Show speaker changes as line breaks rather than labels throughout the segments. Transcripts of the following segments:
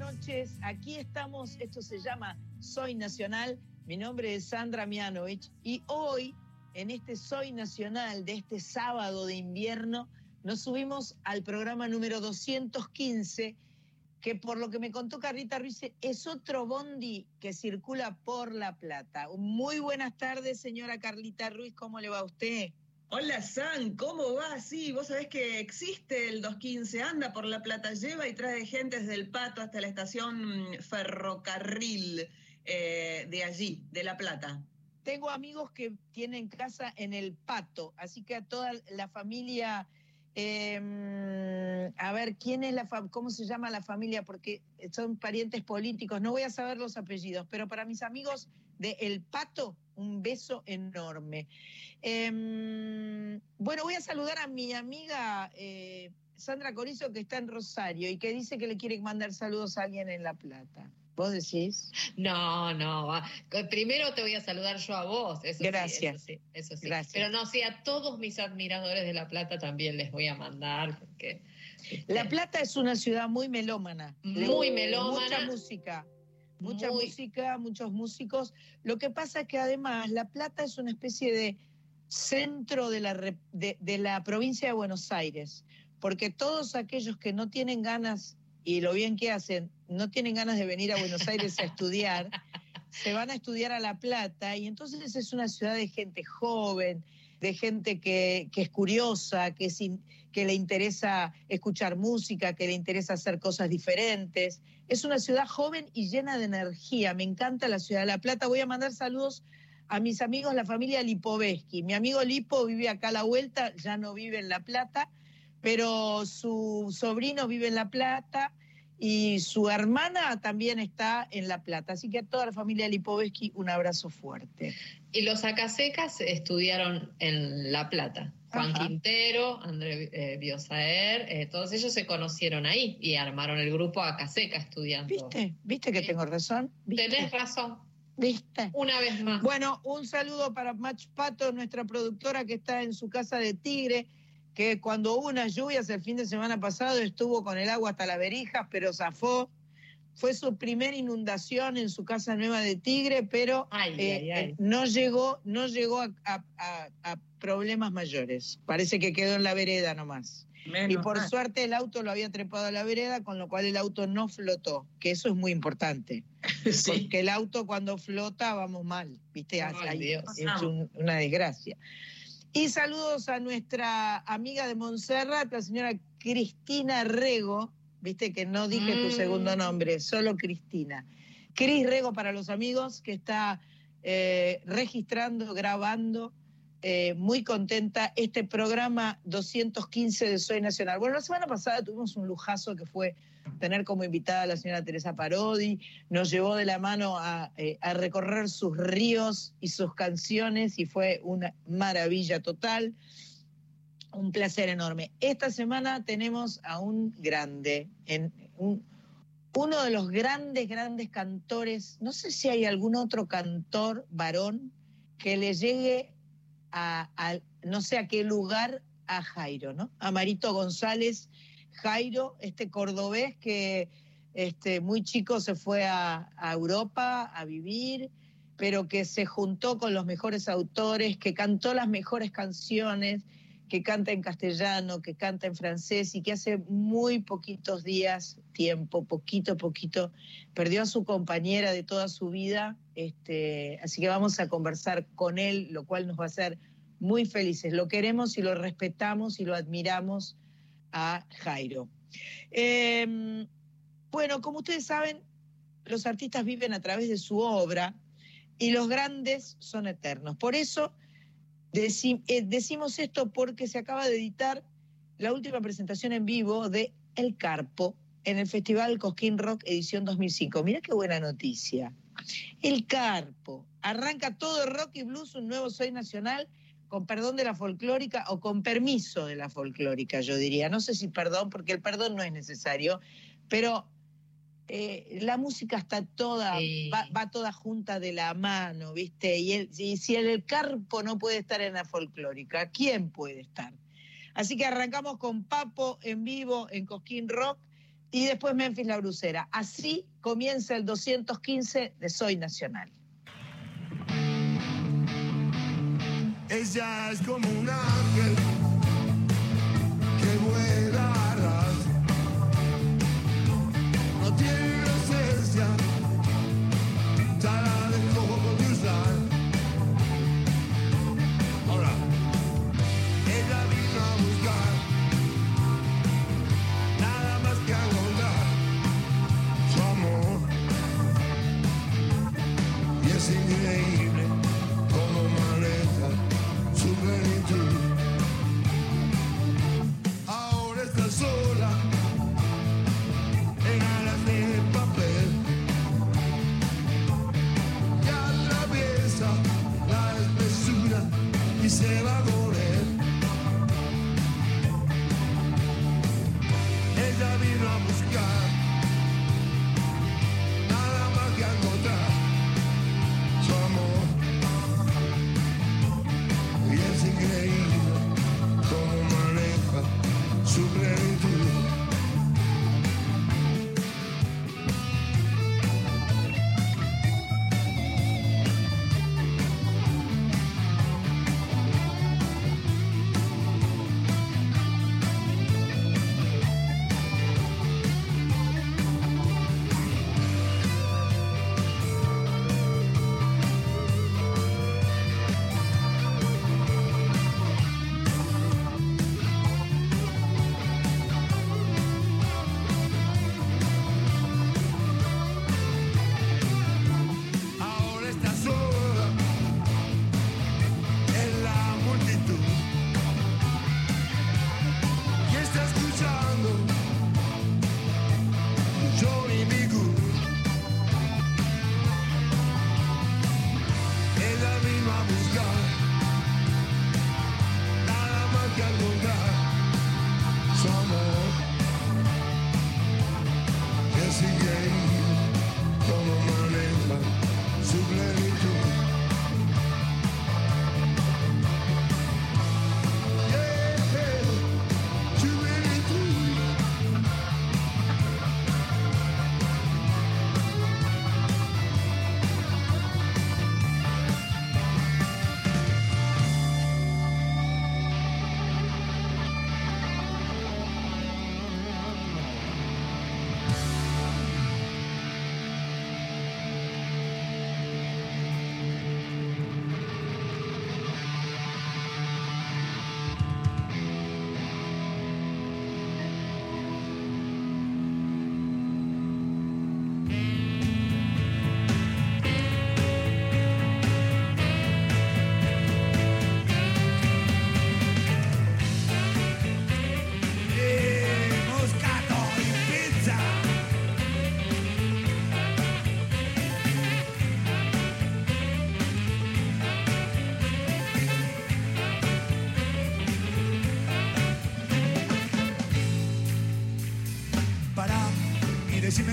Noches. Aquí estamos, esto se llama Soy Nacional. Mi nombre es Sandra Mianovich y hoy, en este Soy Nacional de este sábado de invierno, nos subimos al programa número 215, que por lo que me contó Carlita Ruiz es otro bondi que circula por La Plata. Muy buenas tardes, señora Carlita Ruiz, ¿cómo le va a usted?
Hola San, ¿cómo va? Sí, vos sabés que existe el 215, anda por La Plata, lleva y trae gente desde el Pato hasta la estación ferrocarril eh, de allí, de La Plata.
Tengo amigos que tienen casa en el Pato, así que a toda la familia eh, a ver, ¿quién es la cómo se llama la familia? Porque son parientes políticos, no voy a saber los apellidos, pero para mis amigos de El Pato, un beso enorme. Eh, bueno, voy a saludar a mi amiga eh, Sandra Corizo, que está en Rosario y que dice que le quiere mandar saludos a alguien en La Plata. ¿Vos decís?
No, no. Primero te voy a saludar yo a vos. Eso
Gracias.
Sí, eso sí, Gracias. Pero no, sí, a todos mis admiradores de La Plata también les voy a mandar. Porque,
La Plata es una ciudad muy melómana.
Muy melómana.
Mucha música. Mucha música, muchos músicos. Lo que pasa es que además La Plata es una especie de centro de la, de, de la provincia de Buenos Aires, porque todos aquellos que no tienen ganas y lo bien que hacen, no tienen ganas de venir a Buenos Aires a estudiar, se van a estudiar a La Plata y entonces es una ciudad de gente joven, de gente que, es curiosa, que, que le interesa escuchar música, que le interesa hacer cosas diferentes. Es una ciudad joven y llena de energía. Me encanta la ciudad de La Plata. Voy a mandar saludos a mis amigos, la familia Lipovetsky. Mi amigo Lipo vive acá a la vuelta, ya no vive en La Plata pero su sobrino vive en La Plata y su hermana también está en La Plata. Así que a toda la familia Lipovetsky un abrazo fuerte.
Y los Acasecas estudiaron en La Plata. Juan Quintero, André eh, Biosaer, eh, todos ellos se conocieron ahí y armaron el grupo Acaseca estudiando.
¿Viste? ¿Viste que tengo razón?
Tenés razón.
¿Viste?
Una vez más.
Bueno, un saludo para Mach Pato, nuestra productora que está en su casa de Tigre que cuando hubo unas lluvias el fin de semana pasado estuvo con el agua hasta las verijas, pero zafó. Fue su primera inundación en su casa nueva de Tigre, pero eh, eh, no llegó, no llegó a, problemas mayores. Parece que quedó en la vereda nomás. y por suerte el auto lo había trepado a la vereda, con lo cual el auto no flotó, que eso es muy importante. Porque el auto cuando flota vamos mal, ¿viste? es una desgracia. Y saludos a nuestra amiga de Montserrat, la señora Cristina Rego, viste que no dije tu segundo mm. nombre, solo Cristina. Cris Rego para los amigos, que está eh, registrando, grabando, eh, muy contenta este programa 215 de Soy Nacional. Bueno, la semana pasada tuvimos un lujazo que fue tener como invitada a la señora Teresa Parodi, nos llevó de la mano eh, a, recorrer sus ríos y sus canciones y fue una maravilla total, un placer enorme. Esta semana tenemos a un grande, en, uno de los grandes, grandes cantores, no sé si hay algún otro cantor varón que le llegue a, a no sé a qué lugar a Jairo, ¿no? A Marito González Jairo, este cordobés que este, muy chico se fue a, Europa a vivir, pero que se juntó con los mejores autores, que cantó las mejores canciones, que canta en castellano, que canta en francés y que hace muy poquitos días, tiempo, poquito, poquito, perdió a su compañera de toda su vida. Este, así que vamos a conversar con él, lo cual nos va a hacer muy felices. Lo queremos y lo respetamos y lo admiramos a Jairo. Em, bueno, como ustedes saben, los artistas viven a través de su obra y los grandes son eternos. Por eso eh, decimos esto porque se acaba de editar la última presentación en vivo de El Carpo en el Festival Cosquín Rock edición 2005. Mira qué buena noticia. El Carpo. Arranca todo rock y blues, un nuevo Soy Nacional con perdón de la folclórica o con permiso de la folclórica, yo diría. No sé si perdón, porque el perdón no es necesario, pero eh, la música está toda, va, toda junta de la mano, ¿viste? Y, si el, carpo no puede estar en la folclórica, ¿quién puede estar? Así que arrancamos con Papo en vivo en Cosquín Rock y después Memphis La Brucera. Así comienza el 215 de Soy Nacional.
Ella es como un ángel que vuela a ras. No tiene inocencia.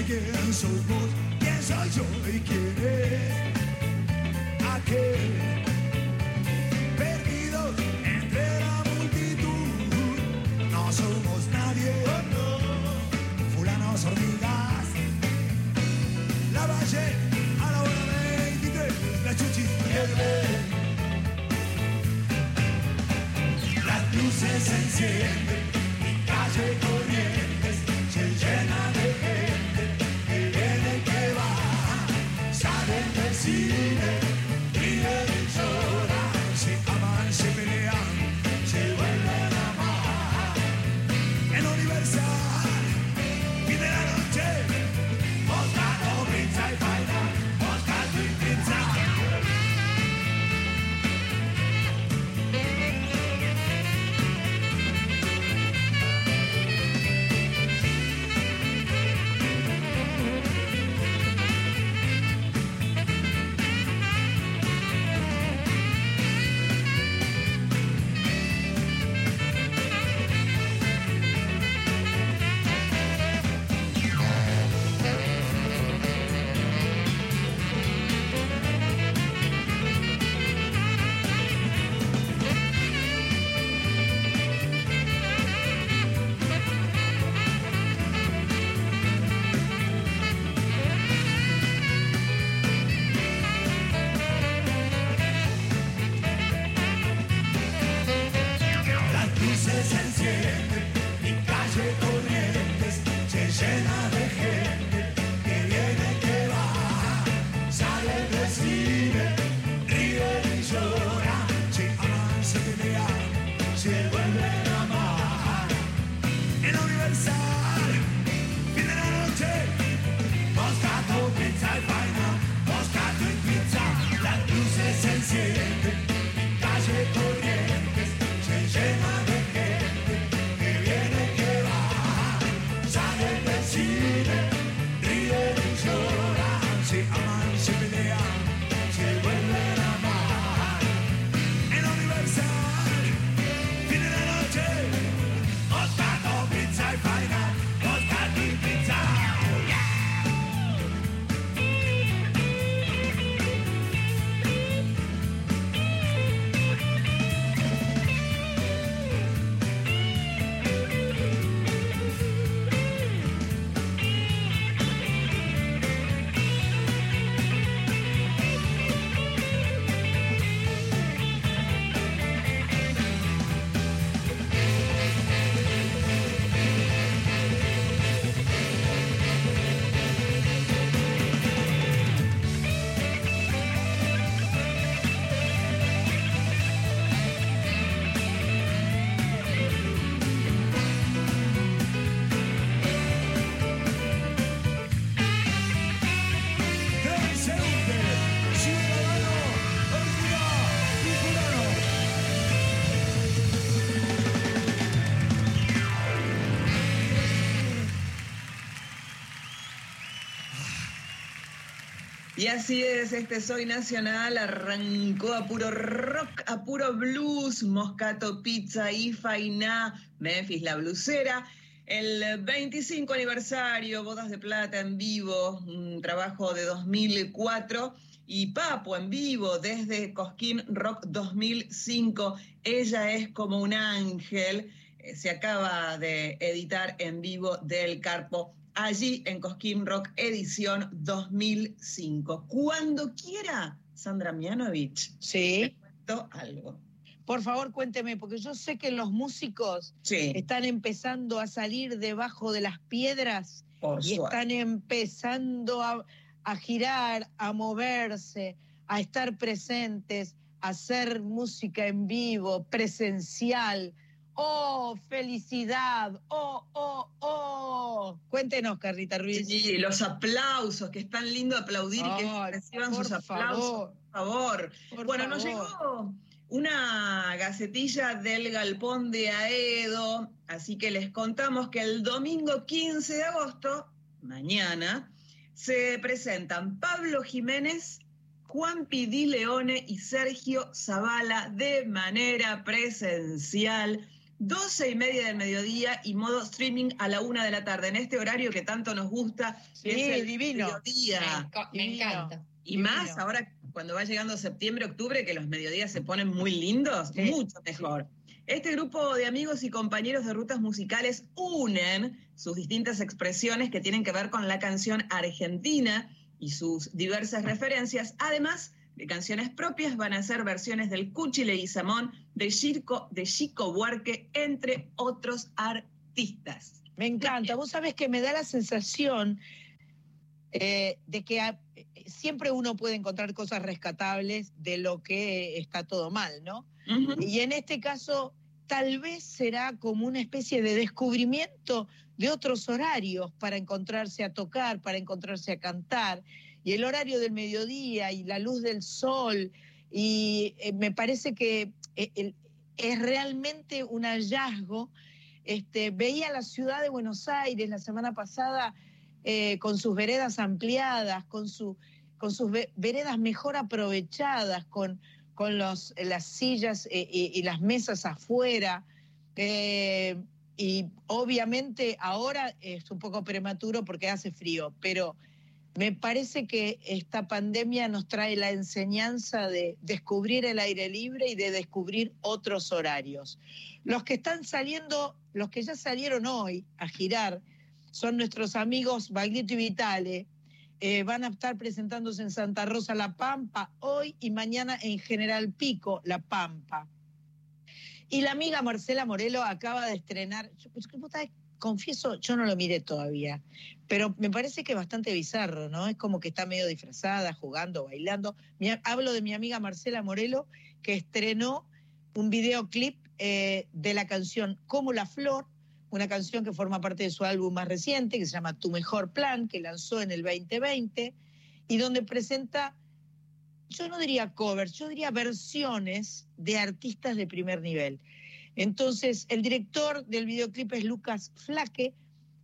quién soy vos, quién soy yo y quién es.
Es, este Soy Nacional arrancó a puro rock, a puro blues, Moscato Pizza, Ifainá, Memphis la blusera. El 25 aniversario, Bodas de Plata en vivo, un trabajo de 2004 y Papo en vivo desde Cosquín Rock 2005. Ella es como un ángel. Eh, Se acaba de editar en vivo del Carpo allí en Cosquín Rock edición 2005. Cuando quiera, Sandra Mianovich,
Sí.
te cuento algo.
Por favor, cuénteme, porque yo sé que los músicos
Sí,
están empezando a salir debajo de las piedras
por
y están empezando a, a girar, a moverse, a estar presentes, a hacer música en vivo, presencial. ¡Oh, felicidad! ¡Oh, oh, oh! Cuéntenos, Carrita Ruiz.
Sí, los aplausos, que es tan lindo aplaudir y que reciban sus aplausos,
favor,
por favor.
por
bueno, nos llegó una gacetilla del Galpón de Aedo, así que les contamos que el domingo 15 de agosto, mañana, se presentan Pablo Jiménez, Juan Pidi Leone y Sergio Zavala de manera presencial. 12 y media del mediodía y modo streaming a la una de la tarde, en este horario que tanto nos gusta, que
Sí,
es el
divino.
Me,
mediodía.
encanta.
Y
Divino.
más ahora cuando va llegando septiembre, octubre, que los mediodías se ponen muy lindos,
Sí,
mucho mejor. Este grupo de amigos y compañeros de rutas musicales unen sus distintas expresiones que tienen que ver con la canción argentina y sus diversas referencias, además de canciones propias, van a ser versiones del Cuchile y Samón, de Chico, de Chico Buarque, entre otros artistas.
Me encanta. Vos sabés que me da la sensación eh, de que a- siempre uno puede encontrar cosas rescatables de lo que está todo mal, ¿no? Y en este caso, tal vez será como una especie de descubrimiento de otros horarios para encontrarse a tocar, para encontrarse a cantar. Y el horario del mediodía y la luz del sol. Y eh, me parece que eh, es realmente un hallazgo. Este, veía la ciudad de Buenos Aires la semana pasada eh, con sus veredas ampliadas, con, su, con sus ve- veredas mejor aprovechadas, con, con los, las sillas y, las mesas afuera. Y obviamente ahora es un poco prematuro porque hace frío, pero me parece que esta pandemia nos trae la enseñanza de descubrir el aire libre y de descubrir otros horarios. Los que están saliendo, los que ya salieron hoy a girar, son nuestros amigos Baglietto y Vitale. Eh, van a estar presentándose en Santa Rosa La Pampa hoy y mañana en General Pico La Pampa. Y la amiga Marcela Morelo acaba de estrenar, confieso, yo no lo miré todavía, pero me parece que es bastante bizarro, ¿no? Es como que está medio disfrazada, jugando, bailando. Hablo de mi amiga Marcela Morelo, que estrenó un videoclip eh, de la canción Como la Flor, una canción que forma parte de su álbum más reciente, que se llama Tu Mejor Plan, que lanzó en el 2020, y donde presenta, yo no diría covers, yo diría versiones de artistas de primer nivel. Entonces, el director del videoclip es Lucas Flaque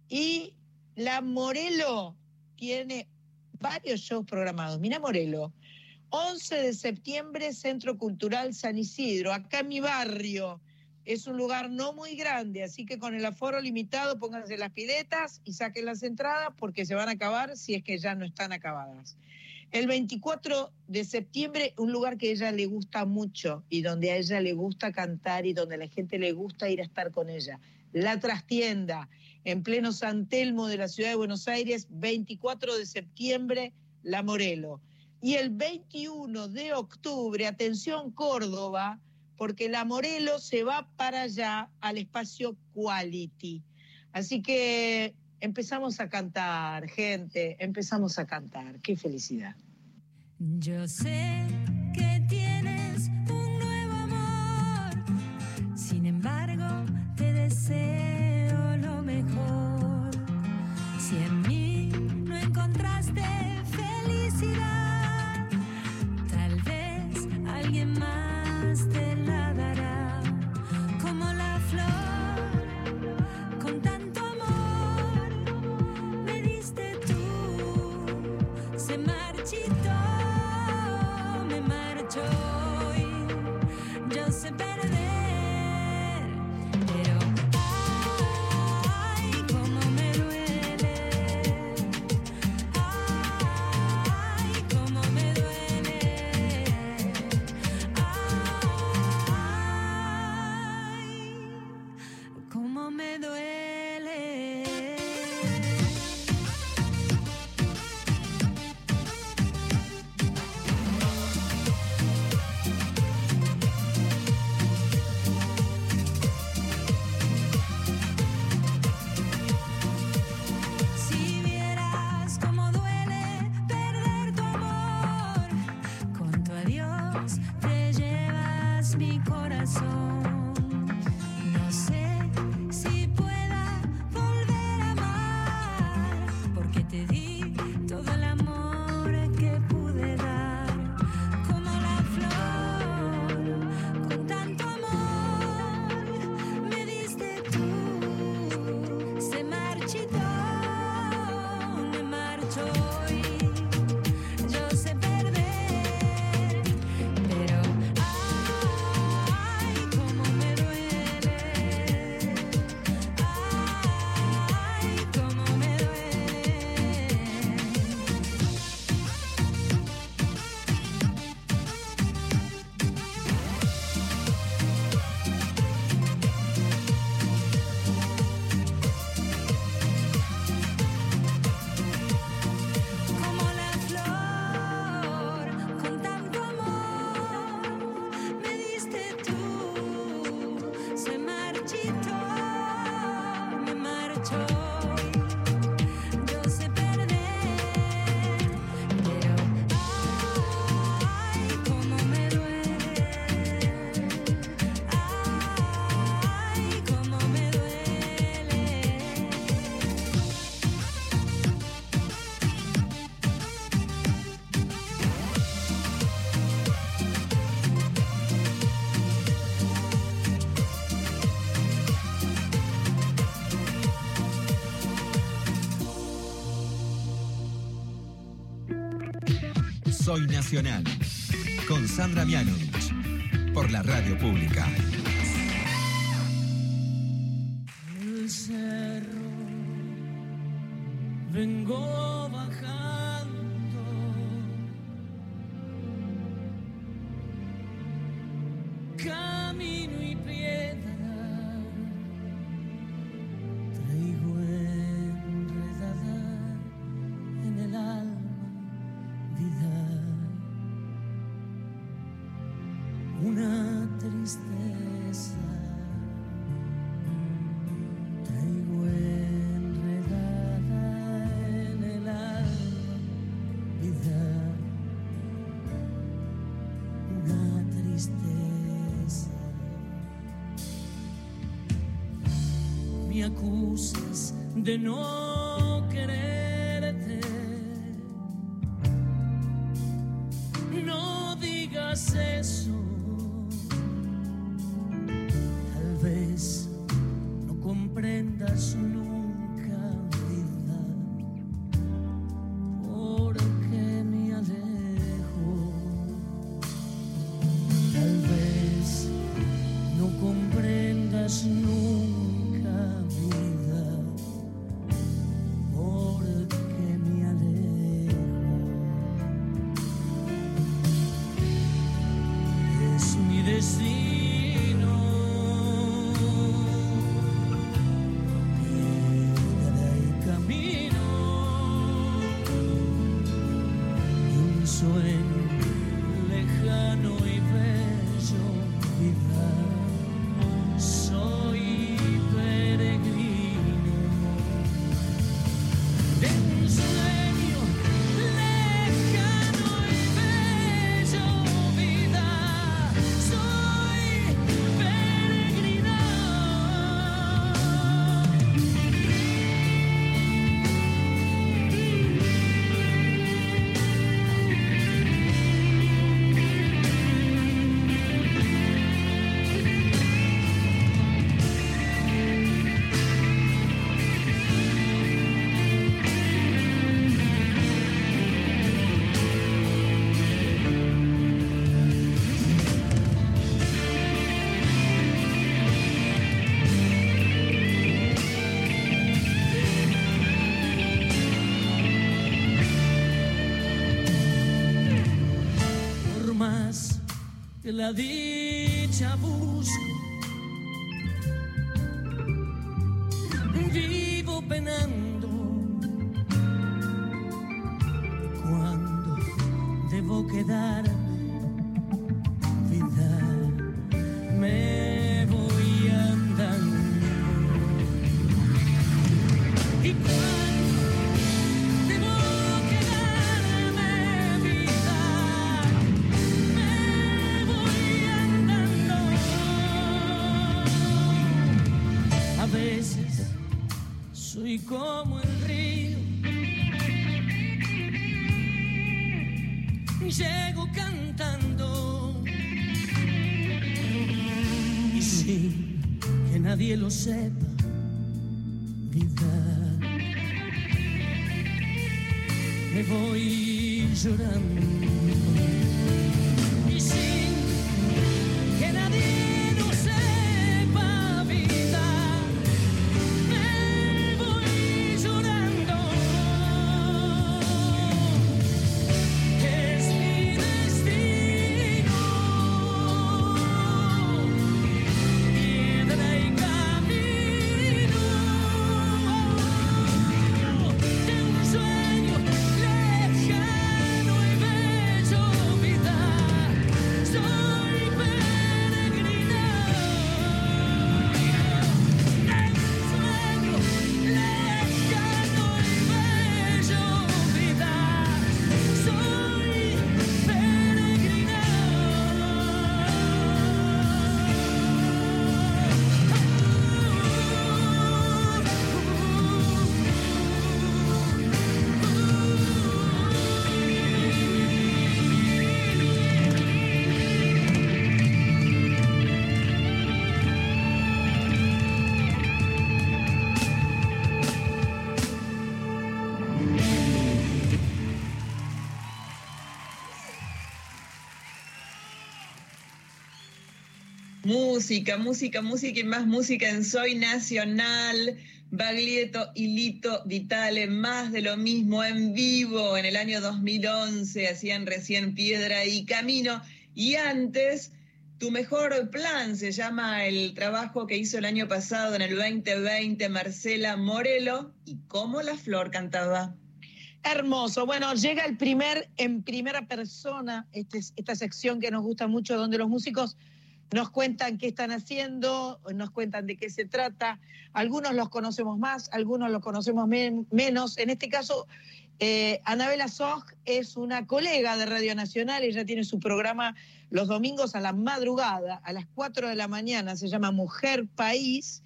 y la Morelo tiene varios shows programados. Mira Morelo, 11 de septiembre, Centro Cultural San Isidro, acá mi barrio. Es un lugar no muy grande, así que con el aforo limitado pónganse las piletas y saquen las entradas porque se van a acabar si es que ya no están acabadas. El 24 de septiembre, un lugar que ella le gusta mucho y donde a ella le gusta cantar y donde la gente le gusta ir a estar con ella. La trastienda, en pleno San Telmo de la ciudad de Buenos Aires, 24 de septiembre, La Morelo. Y el 21 de octubre, atención Córdoba, porque La Morelo se va para allá al espacio Quality. Así que empezamos a cantar, gente, empezamos a cantar. Qué felicidad.
Yo sé
Soy Nacional. Con Sandra Mianovich. Por la radio pública.
me acusas de no quererte. No digas eso. la dicha pura. llorando
Música, música, música y más música en Soy Nacional. Baglietto y Lito Vitale, más de lo mismo en vivo en el año 2011, hacían recién Piedra y Camino. Y antes, Tu Mejor Plan se llama el trabajo que hizo el año pasado en el 2020 Marcela Morelo. Y cómo la flor cantaba.
Hermoso. Bueno, llega el primer, en primera persona, este, esta sección que nos gusta mucho, donde los músicos nos cuentan qué están haciendo, nos cuentan de qué se trata. Algunos los conocemos más, algunos los conocemos men- menos. En este caso, eh, Anabela Sog es una colega de Radio Nacional, ella tiene su programa los domingos a la madrugada, a las 4 de la mañana, se llama Mujer País.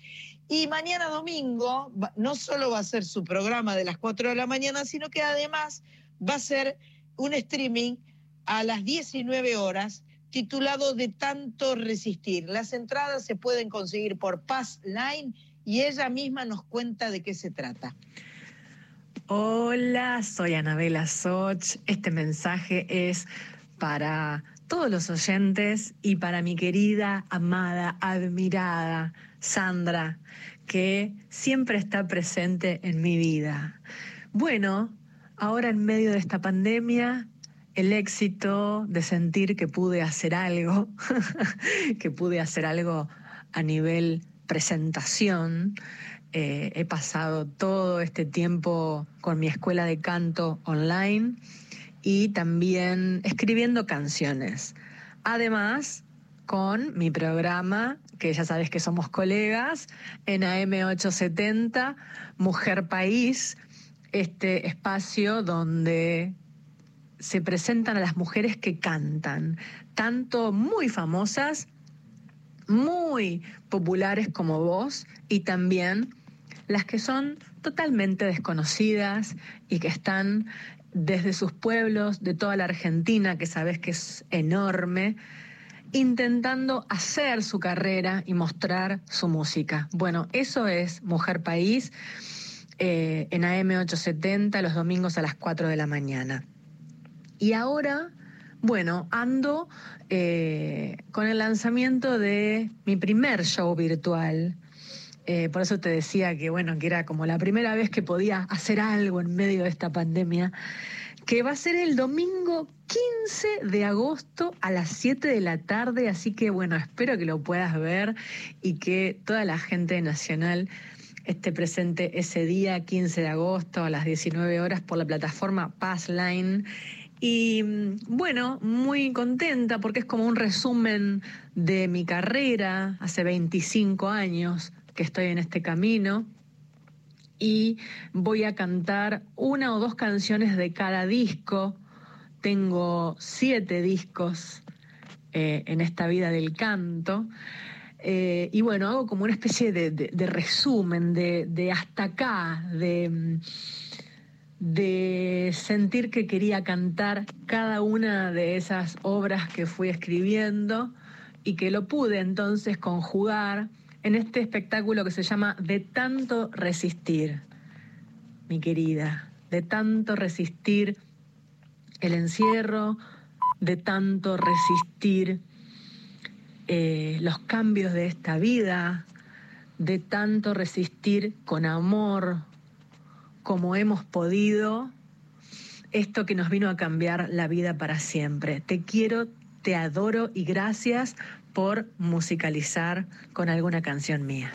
Y mañana domingo no solo va a ser su programa de las 4 de la mañana, sino que además va a ser un streaming a las 19 horas titulado De tanto resistir. Las entradas se pueden conseguir por Pass Line y ella misma nos cuenta de qué se trata.
Hola, soy Anabela Soch. Este mensaje es para todos los oyentes y para mi querida, amada, admirada Sandra, que siempre está presente en mi vida. Bueno, ahora en medio de esta pandemia, el éxito de sentir que pude hacer algo, que pude hacer algo a nivel presentación, eh, he pasado todo este tiempo con mi escuela de canto online y también escribiendo canciones. Además, con mi programa, que ya sabes que somos colegas, en AM870, Mujer País, este espacio donde se presentan a las mujeres que cantan, tanto muy famosas, muy populares como vos, y también las que son totalmente desconocidas y que están desde sus pueblos de toda la Argentina, que sabes que es enorme, intentando hacer su carrera y mostrar su música. Bueno, eso es Mujer País eh, en AM870 los domingos a las 4 de la mañana. Y ahora, bueno, ando eh, con el lanzamiento de mi primer show virtual. Eh, por eso te decía que, bueno, que era como la primera vez que podía hacer algo en medio de esta pandemia, que va a ser el domingo 15 de agosto a las 7 de la tarde, así que, bueno, espero que lo puedas ver y que toda la gente nacional esté presente ese día, 15 de agosto, a las 19 horas, por la plataforma Passline. Y bueno, muy contenta porque es como un resumen de mi carrera, hace 25 años que estoy en este camino. Y voy a cantar una o dos canciones de cada disco. Tengo siete discos eh, en esta vida del canto. Eh, y bueno, hago como una especie de, de- de resumen, de, de hasta acá, de, de sentir que quería cantar cada una de esas obras que fui escribiendo y que lo pude entonces conjugar en este espectáculo que se llama De tanto resistir, mi querida, de tanto resistir el encierro, de tanto resistir eh, los cambios de esta vida, de tanto resistir con amor como hemos podido esto que nos vino a cambiar la vida para siempre. Te quiero, te adoro y gracias por musicalizar con alguna canción mía.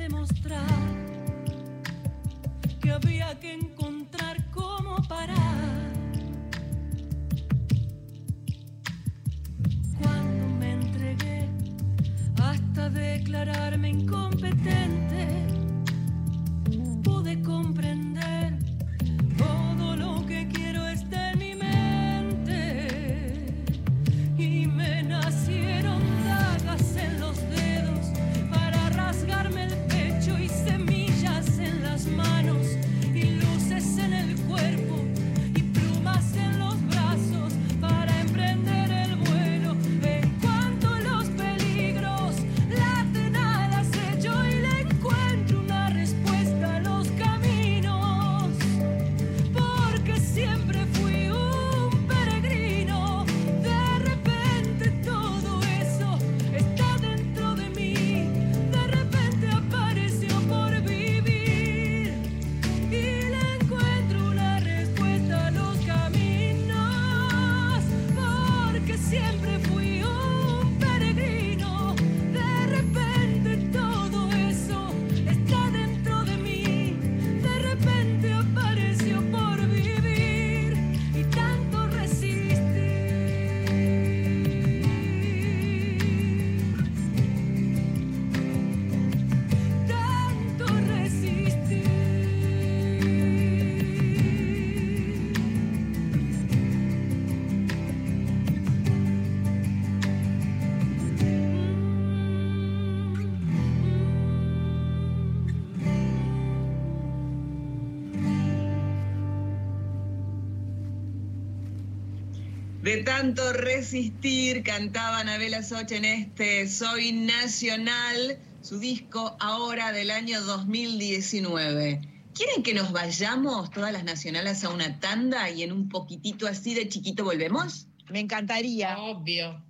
Demostrar, que había que encontrar cómo parar. Cuando me entregué hasta declararme incompetente, pude comprender tanto resistir,
cantaba Anabela Soch en este Soy Nacional, su disco ahora del año 2019. ¿Quieren que nos vayamos todas las nacionales a una tanda y en un poquitito así de chiquito volvemos?
Me encantaría.
Obvio.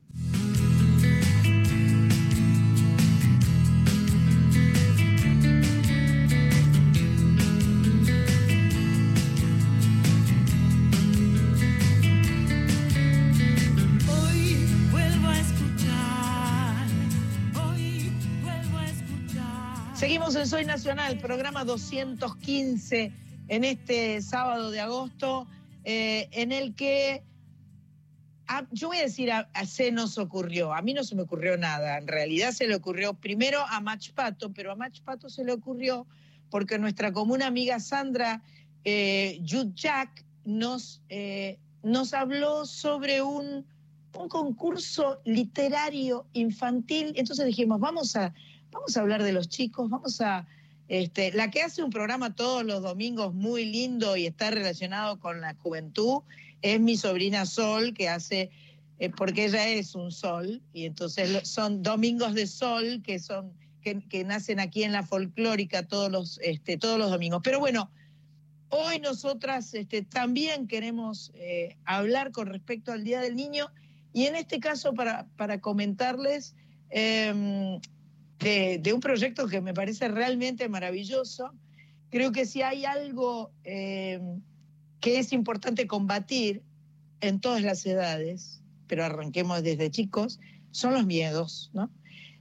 En Soy Nacional, programa 215 en este sábado de agosto, eh, en el que a- yo voy a decir a, a se nos ocurrió, a mí no se me ocurrió nada, en realidad se le ocurrió primero a Mach Pato, pero a Mach Pato se le ocurrió porque nuestra común amiga Sandra eh, Yudjak nos, eh, nos habló sobre un, un concurso literario infantil, entonces dijimos, vamos a, vamos a hablar de los chicos, vamos a... Este, la que hace un programa todos los domingos muy lindo y está relacionado con la juventud es mi sobrina Sol, que hace, eh, porque ella es un sol, y entonces son domingos de sol que son que, que nacen aquí en la folclórica todos los, este, todos los domingos. Pero bueno, hoy nosotras este, también queremos eh, hablar con respecto al Día del Niño, y en este caso para, para comentarles em, de, un proyecto que me parece realmente maravilloso. Creo que si hay algo eh, que es importante combatir en todas las edades, pero arranquemos desde chicos, son los miedos, ¿no?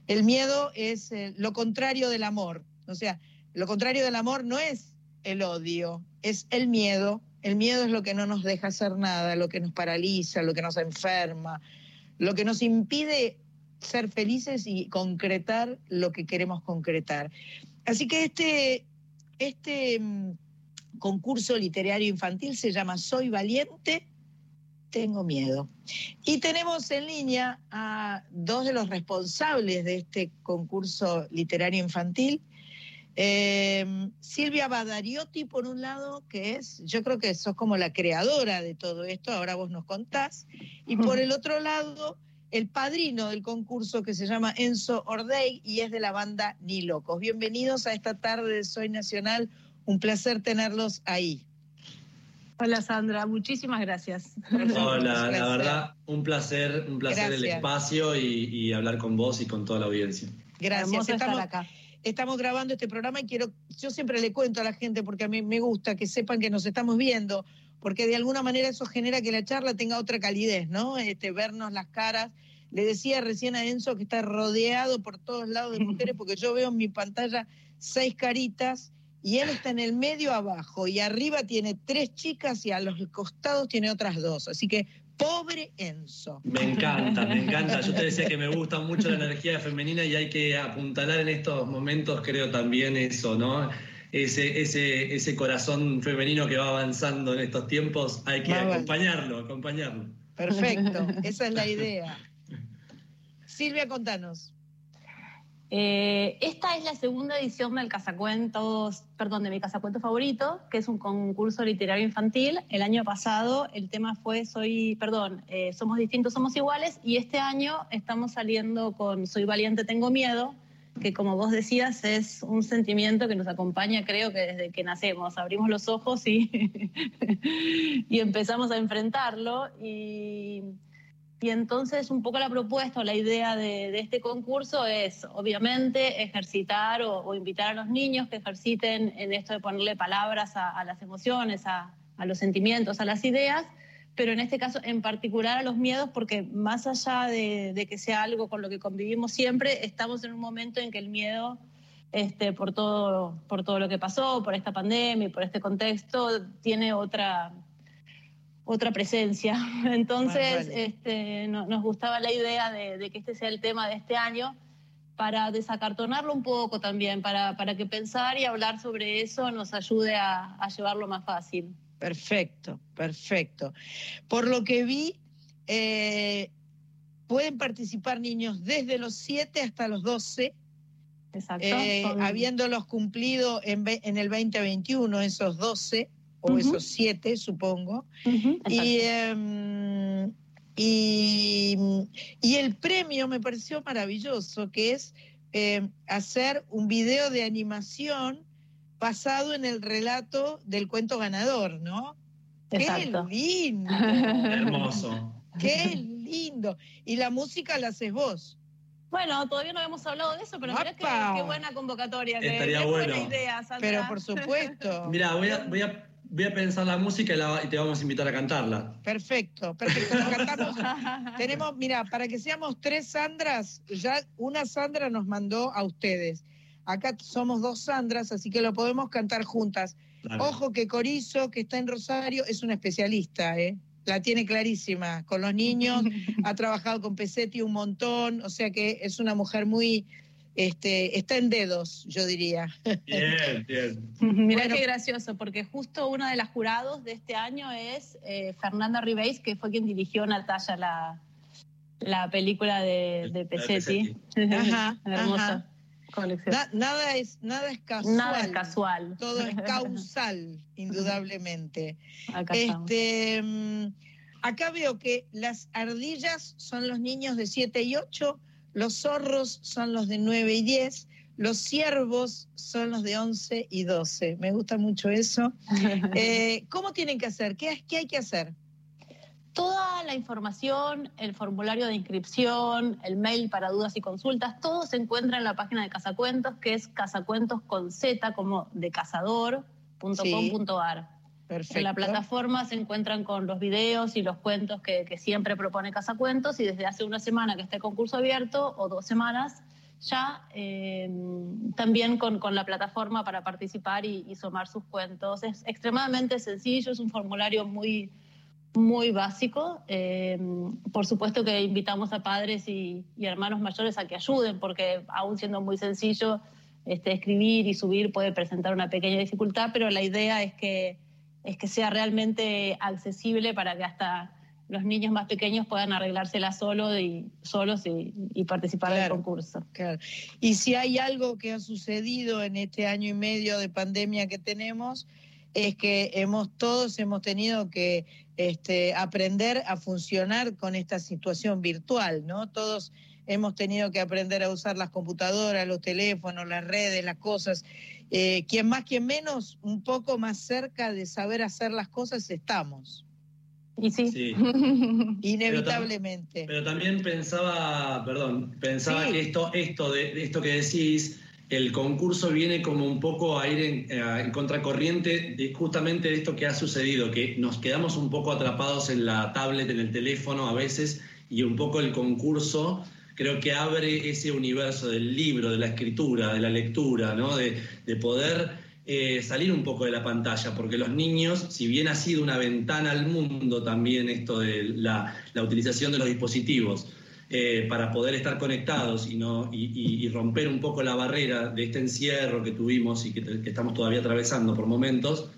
El miedo es eh, lo contrario del amor. O sea, lo contrario del amor no es el odio, es el miedo. El miedo es lo que no nos deja hacer nada, lo que nos paraliza, lo que nos enferma, lo que nos impide ser felices y concretar lo que queremos concretar. Así que este, este mm, concurso literario infantil se llama Soy valiente, tengo miedo. Y tenemos en línea a dos de los responsables de este concurso literario infantil. Eh, Silvia Badariotti, por un lado, que es, yo creo que sos como la creadora de todo esto, ahora vos nos contás. Y por el otro lado, el padrino del concurso que se llama Enzo Ordey y es de la banda Ni Locos. Bienvenidos a esta tarde de Soy Nacional, un placer tenerlos ahí.
Hola Sandra, muchísimas gracias.
Hola, la verdad, un placer, un placer el espacio y, y hablar con vos y con toda la audiencia.
Gracias.
Hermoso estar
Estamos,
acá.
estamos grabando este programa y quiero, yo siempre le cuento a la gente porque a mí me gusta que sepan que nos estamos viendo, porque de alguna manera eso genera que la charla tenga otra calidez, ¿no? Este, vernos las caras Le decía recién a Enzo que está rodeado por todos lados de mujeres porque yo veo en mi pantalla seis caritas y él está en el medio abajo y arriba tiene tres chicas y a los costados tiene otras dos. Así que pobre Enzo.
Me encanta, me encanta. Yo te decía que me gusta mucho la energía femenina y hay que apuntalar en estos momentos, creo también eso, ¿no? Ese, ese, ese corazón femenino que va avanzando en estos tiempos, hay que acompañarlo, acompañarlo.
Perfecto, esa es la idea. Silvia, contanos.
Eh, esta es la segunda edición del Casacuentos, perdón, de mi Casacuento favorito, que es un concurso literario infantil. El año pasado el tema fue Soy, perdón, eh, Somos distintos, somos iguales, y este año estamos saliendo con Soy valiente, tengo miedo, que como vos decías es un sentimiento que nos acompaña creo que desde que nacemos. Abrimos los ojos y, y empezamos a enfrentarlo y... Y entonces un poco la propuesta o la idea de, este concurso es, obviamente, ejercitar o, o invitar a los niños que ejerciten en esto de ponerle palabras a, a las emociones, a, a los sentimientos, a las ideas, pero en este caso en particular a los miedos, porque más allá de, de que sea algo con lo que convivimos siempre, estamos en un momento en que el miedo este, por, todo, por todo lo que pasó, por esta pandemia y por este contexto, tiene otra, otra presencia. Entonces,
Más vale.
este, no- nos gustaba la idea de, de que este sea el tema de este año para desacartonarlo un poco también, para, para que pensar y hablar sobre eso nos ayude a, a llevarlo más fácil.
Perfecto, perfecto. Por lo que vi, eh, pueden participar niños desde los 7 hasta los 12,
Exacto.
eh,
Son-
habiéndolos cumplido en, el 2021 esos 12 o esos 7, supongo. Y, em, y, y el premio me pareció maravilloso, que es em, hacer un video de animación basado en el relato del cuento ganador, ¿no?
Exacto.
¡Qué lindo!
Hermoso.
¡Qué lindo! Y la música la haces vos.
Bueno, todavía no habíamos hablado de eso, pero mirá qué, buena convocatoria. qué buena
bueno.
idea, Sandra.
Pero por supuesto.
Mira, voy a, voy, a, voy a pensar la música y, la- y te vamos a invitar a cantarla.
Perfecto, perfecto. Nos cantamos. Tenemos, mira, para que seamos tres Sandras, ya una Sandra nos mandó a ustedes. Acá somos dos Sandras, así que lo podemos cantar juntas.
Dale.
Ojo que Corizo, que está en Rosario, es una especialista, ¿eh? La tiene clarísima. Con los niños, ha trabajado con Pesetti un montón, o sea que es una mujer muy, este, está en dedos, yo diría.
Bien, bien.
Mirá
Bueno.
qué gracioso, porque justo una de las jurados de este año es eh, Fernanda Ribéis, que fue quien dirigió Natalia, la, la película de, de
de
Pesetti.
Ajá,
Hermosa
ajá. Na- nada, es, nada es casual.
Nada es casual.
Todo es causal, indudablemente.
Acá.
Este, mm, acá veo que las ardillas son los niños de 7 y 8, los zorros son los de 9 y 10, los ciervos son los de 11 y 12. Me gusta mucho eso. Eh, ¿Cómo tienen que hacer? ¿Qué, qué hay que hacer?
Toda la información, el formulario de inscripción, el mail para dudas y consultas, todo se encuentra en la página de Casacuentos, que es casacuentos con Z, como de cazador.com.ar.
Perfecto.
En la plataforma se encuentran con los videos y los cuentos que, que siempre propone Casacuentos y desde hace una semana que está el concurso abierto o dos semanas ya eh, también con, con la plataforma para participar y, y sumar sus cuentos. Es extremadamente sencillo, es un formulario muy, muy básico. Eh, por supuesto que invitamos a padres y, y hermanos mayores a que ayuden porque aún siendo muy sencillo este, escribir y subir puede presentar una pequeña dificultad, pero la idea es que es que sea realmente accesible para que hasta los niños más pequeños puedan arreglársela solo y, solos y, y participar
Claro.
del concurso.
Claro. Y si hay algo que ha sucedido en este año y medio de pandemia que tenemos, es que hemos todos hemos tenido que este, aprender a funcionar con esta situación virtual, ¿no? Todos hemos tenido que aprender a usar las computadoras, los teléfonos, las redes, las cosas. Eh, quien más, quien menos, un poco más cerca de saber hacer las cosas estamos,
Y sí.
Sí.
inevitablemente.
Pero también pensaba, perdón, pensaba
Sí.
que esto, esto de, de esto que decís, el concurso viene como un poco a ir en, eh, en contracorriente de justamente de esto que ha sucedido, que nos quedamos un poco atrapados en la tablet, en el teléfono a veces, y un poco el concurso creo que abre ese universo del libro, de la escritura, de la lectura, ¿no? de, de poder eh, salir un poco de la pantalla, porque los niños, si bien ha sido una ventana al mundo también esto de la utilización de los dispositivos, eh, para poder estar conectados y, no, y, y- romper un poco la barrera de este encierro que tuvimos y que, que estamos todavía atravesando por momentos,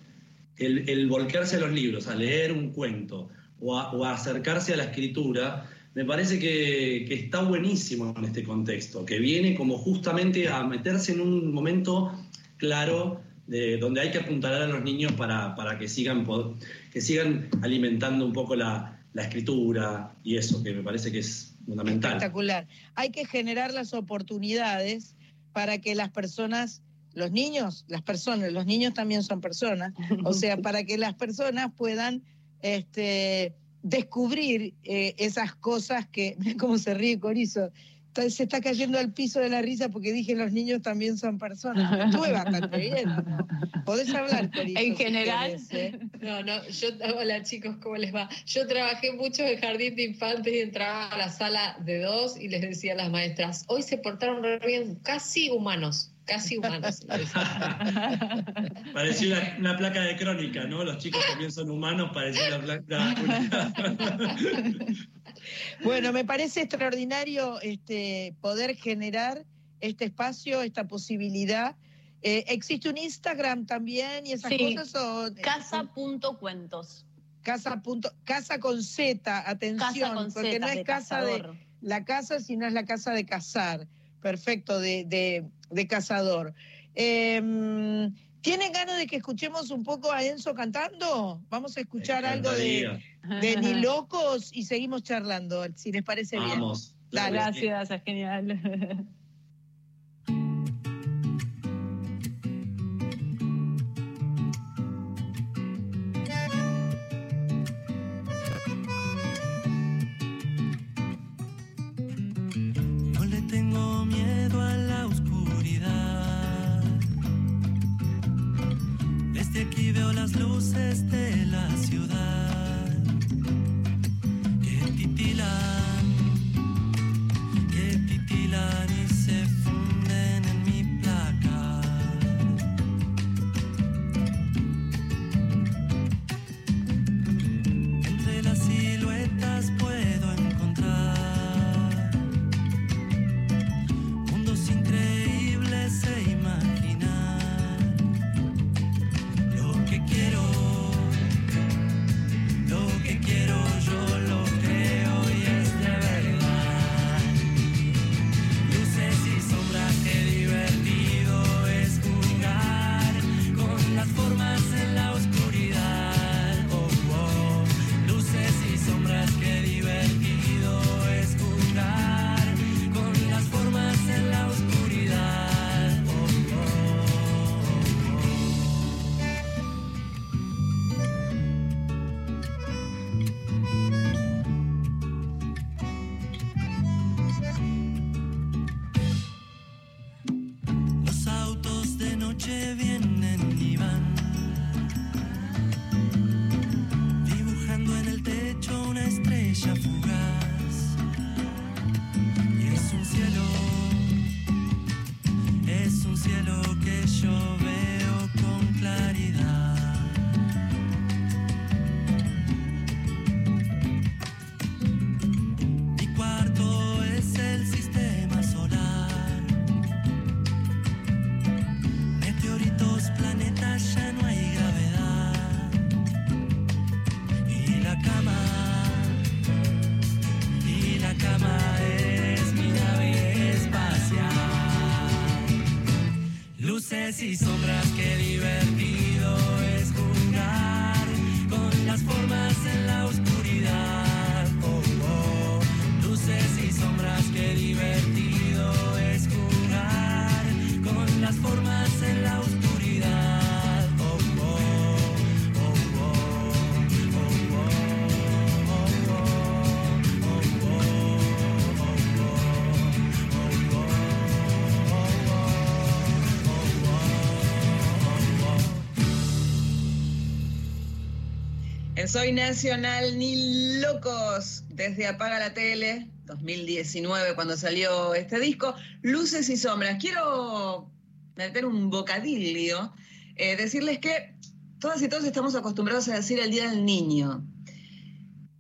el, el volcarse a los libros, a leer un cuento o a, o a acercarse a la escritura, me parece que, que está buenísimo en este contexto, que viene como justamente a meterse en un momento claro de donde hay que apuntalar a los niños para, para que, sigan, que sigan alimentando un poco la, la escritura y eso, que me parece que es fundamental.
Espectacular. Hay que generar las oportunidades para que las personas, los niños, las personas, los niños también son personas, o sea, para que las personas puedan este, descubrir eh, esas cosas que, cómo se ríe Corizo, se está cayendo al piso de la risa porque dije los niños también son personas. Estuve bastante bien. Podés hablar, Corizo.
En
si
general.
querés, ¿eh?
No, no, yo, hola chicos, ¿cómo les va? Yo trabajé mucho en jardín de infantes y entraba a la sala de dos y les decía a las maestras, hoy se portaron re bien, casi humanos, casi humanos.
Parecía una, una placa de crónica, ¿no? Los chicos también son humanos, parecía una placa.
Bueno, me parece extraordinario este, poder generar este espacio, esta posibilidad. Eh, ¿Existe un Instagram también y esas
Sí,
cosas? O,
Casa.cuentos.
casa, punto, casa con Z, atención,
Casa con
porque
Z,
no es
de
casa de la casa, sino es la casa de cazar. Perfecto, de, de, de cazador. Em, ¿Tienen ganas de que escuchemos un poco a Enzo cantando? Vamos a escuchar algo de, de Ni Locos y seguimos charlando, si les parece bien.
Vamos.
Dale.
Gracias, es genial.
Luces de la ciudad
Soy Nacional ni locos, desde Apaga la Tele, 2019 cuando salió este disco, Luces y Sombras. Quiero meter un bocadillo, eh, decirles que todas y todos estamos acostumbrados a decir el Día del Niño.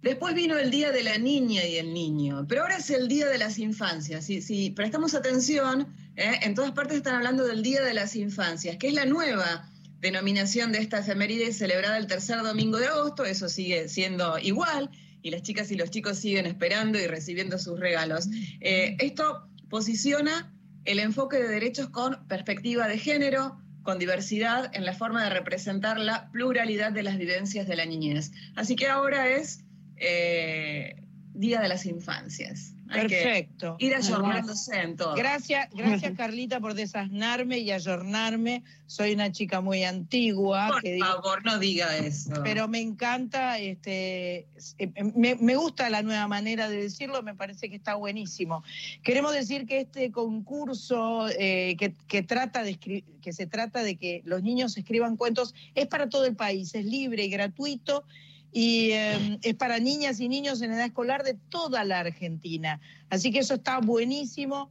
Después vino el Día de la Niña y el Niño, pero ahora es el Día de las Infancias. Si, si prestamos atención, eh, en todas partes están hablando del Día de las Infancias, que es la nueva denominación de esta efeméride celebrada el tercer domingo de agosto, eso sigue siendo igual, y las chicas y los chicos siguen esperando y recibiendo sus regalos. Eh, esto posiciona el enfoque de derechos con perspectiva de género, con diversidad en la forma de representar la pluralidad de las vivencias de la niñez. Así que ahora es eh, Día de las Infancias. Hay
Perfecto.
ir ayornándose en todo.
Gracias, gracias Carlita por desasnarme y ayornarme. Soy una chica muy antigua.
Por
que digo-
favor, no diga eso.
pero me encanta, este, eh, me, me gusta la nueva manera de decirlo, me parece que está buenísimo. Queremos decir que este concurso eh, que, que trata de que se trata de que los niños escriban cuentos es para todo el país, es libre y gratuito y eh, es para niñas y niños en edad escolar de toda la Argentina. Así que eso está buenísimo.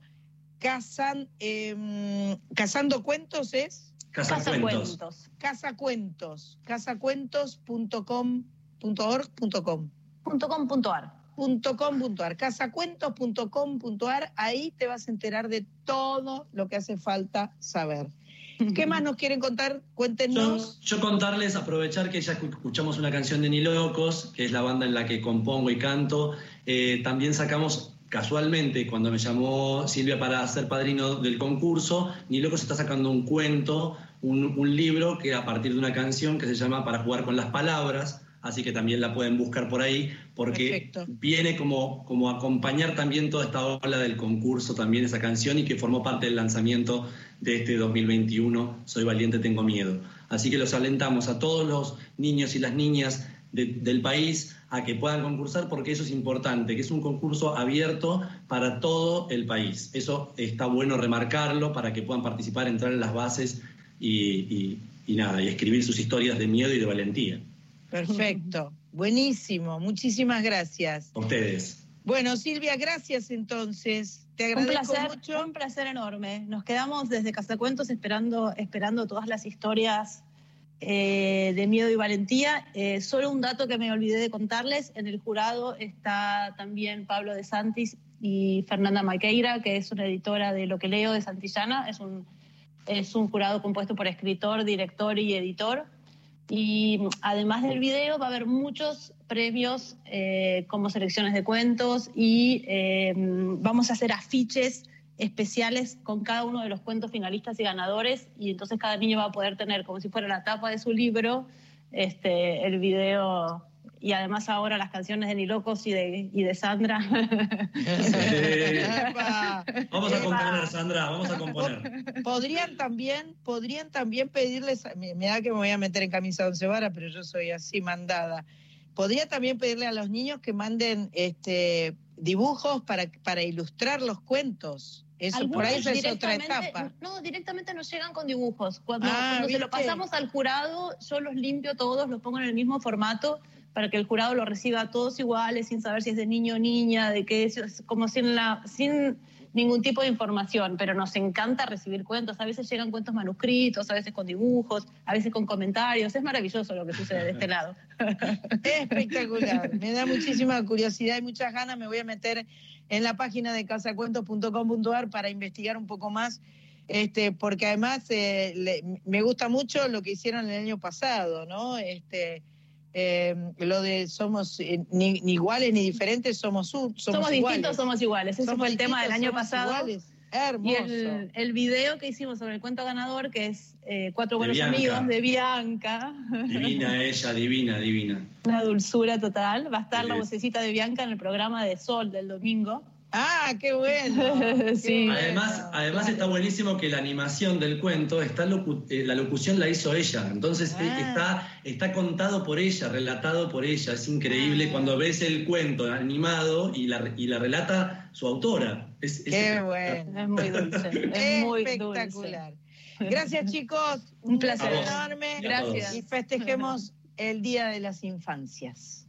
Cazan, eh, Cazando Cuentos es
Casa
Casa
Cuentos.
Cuentos.
casacuentos, casacuentos.com.org.com.
Punto com punto ar.
Punto com, punto ar, casacuentos.com.ar, ahí te vas a enterar de todo lo que hace falta saber. ¿Qué más nos quieren contar? Cuéntenos.
yo contarles, aprovechar que ya escu- escuchamos una canción de Ni Locos, que es la banda en la que compongo y canto. Eh, también sacamos casualmente, cuando me llamó Silvia para ser padrino del concurso, Ni Locos está sacando un cuento, un, un libro que a partir de una canción que se llama Para jugar con las palabras. Así que también la pueden buscar por ahí, porque
Perfecto.
viene como, como acompañar también toda esta ola del concurso, también esa canción, y que formó parte del lanzamiento de este 2021, Soy Valiente, Tengo Miedo. Así que los alentamos a todos los niños y las niñas de- del país a que puedan concursar, porque eso es importante, que es un concurso abierto para todo el país. Eso está bueno remarcarlo para que puedan participar, entrar en las bases y, y- y nada, y escribir sus historias de miedo y de valentía.
Perfecto. Buenísimo. Muchísimas gracias.
A ustedes.
Bueno, Silvia, gracias entonces. Te
Un
agradezco
placer,
mucho.
un placer enorme. Nos quedamos desde Casacuentos esperando, esperando todas las historias eh, de miedo y valentía. Eh, solo un dato que me olvidé de contarles, en el jurado está también Pablo de Santis y Fernanda Maqueira, que es una editora de Lo que leo de Santillana. Es un, es un jurado compuesto por escritor, director y editor. Y mm, además del video va a haber muchos premios eh, como selecciones de cuentos y eh, mm, vamos a hacer afiches especiales con cada uno de los cuentos finalistas y ganadores. Y entonces cada niño va a poder tener como si fuera la tapa de su libro este, el video y además ahora las canciones de Ni Locos y de, y de Sandra.
Epa.
Vamos a componer, Sandra, vamos a componer.
Podrían también, podrían también pedirles, me, da que me voy a meter en camisa de once varas, pero yo soy así mandada. Podría también pedirle a los niños que manden este dibujos para, para ilustrar los cuentos. Eso, por ahí esa es otra etapa.
No, directamente nos llegan con dibujos. Cuando,
Ah,
cuando se lo pasamos al jurado, yo los limpio todos, los pongo en el mismo formato para que el jurado lo reciba todos iguales, sin saber si es de niño o niña, de qué es, como sin, la, sin ningún tipo de información. Pero nos encanta recibir cuentos. A veces llegan cuentos manuscritos, a veces con dibujos, a veces con comentarios. Es maravilloso lo que sucede de este lado.
Espectacular. Me da muchísima curiosidad y muchas ganas. Me voy a meter en la página de casacuentos.com.ar para investigar un poco más. Este, porque además eh, me gusta mucho lo que hicieron el año pasado, ¿no? Este, eh, lo de somos eh, ni, ni iguales ni diferentes, somos, un- somos,
Somos,
iguales.
distintos, somos iguales. Ese
Somos
fue el tema del año
somos
pasado.
iguales.
Y
Hermoso.
el, el video que hicimos sobre el cuento ganador, que es eh, Cuatro buenos amigos de Bianca,
Divina ella, divina, divina.
una dulzura total. Va a estar la vocecita de Bianca en el programa de Sol del domingo.
Ah, qué bueno.
Sí.
Además, además está buenísimo que la animación del cuento, está locu- eh, la locución la hizo ella, entonces eh,
Ah.
está, está contado por ella, relatado por ella, es increíble
Ah.
cuando ves el cuento animado y la, y la relata su autora. Es, es
Qué bueno.
Es muy dulce. Es muy dulce.
Espectacular. Gracias, chicos.
Un placer.
enorme.
Gracias.
Y festejemos
el Día de las Infancias.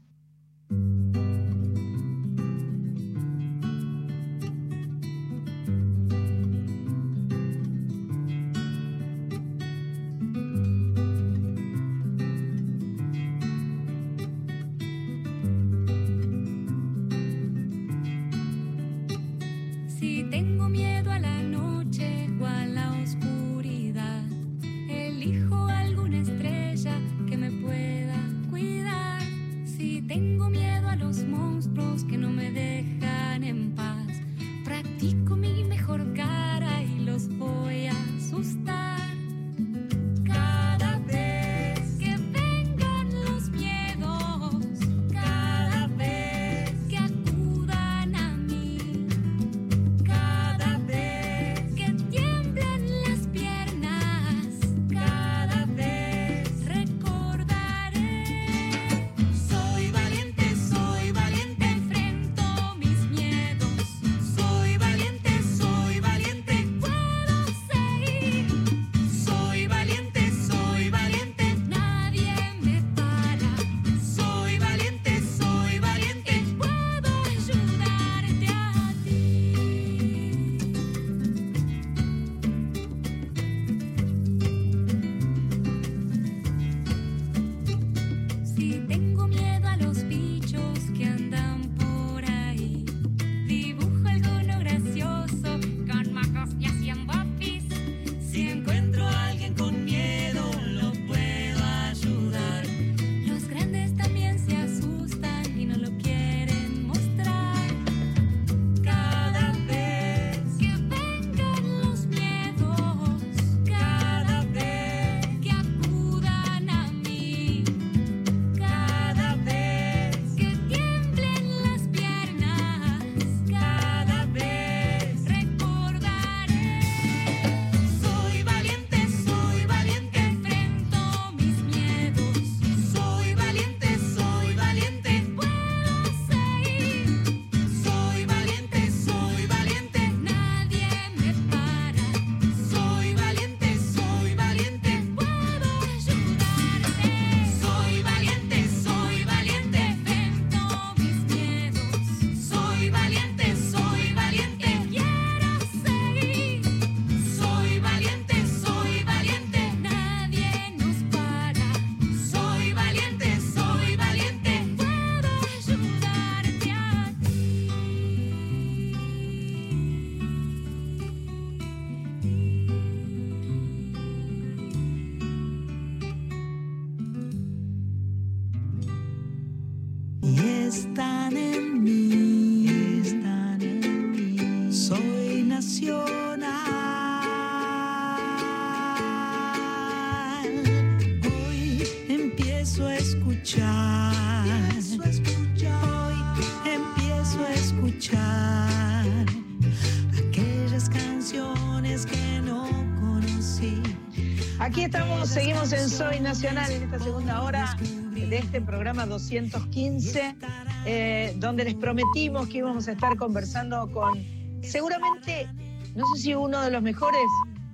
Seguimos en Soy Nacional en esta segunda hora de este programa 215, eh, donde les prometimos que íbamos a estar conversando con seguramente, no sé si uno de los mejores,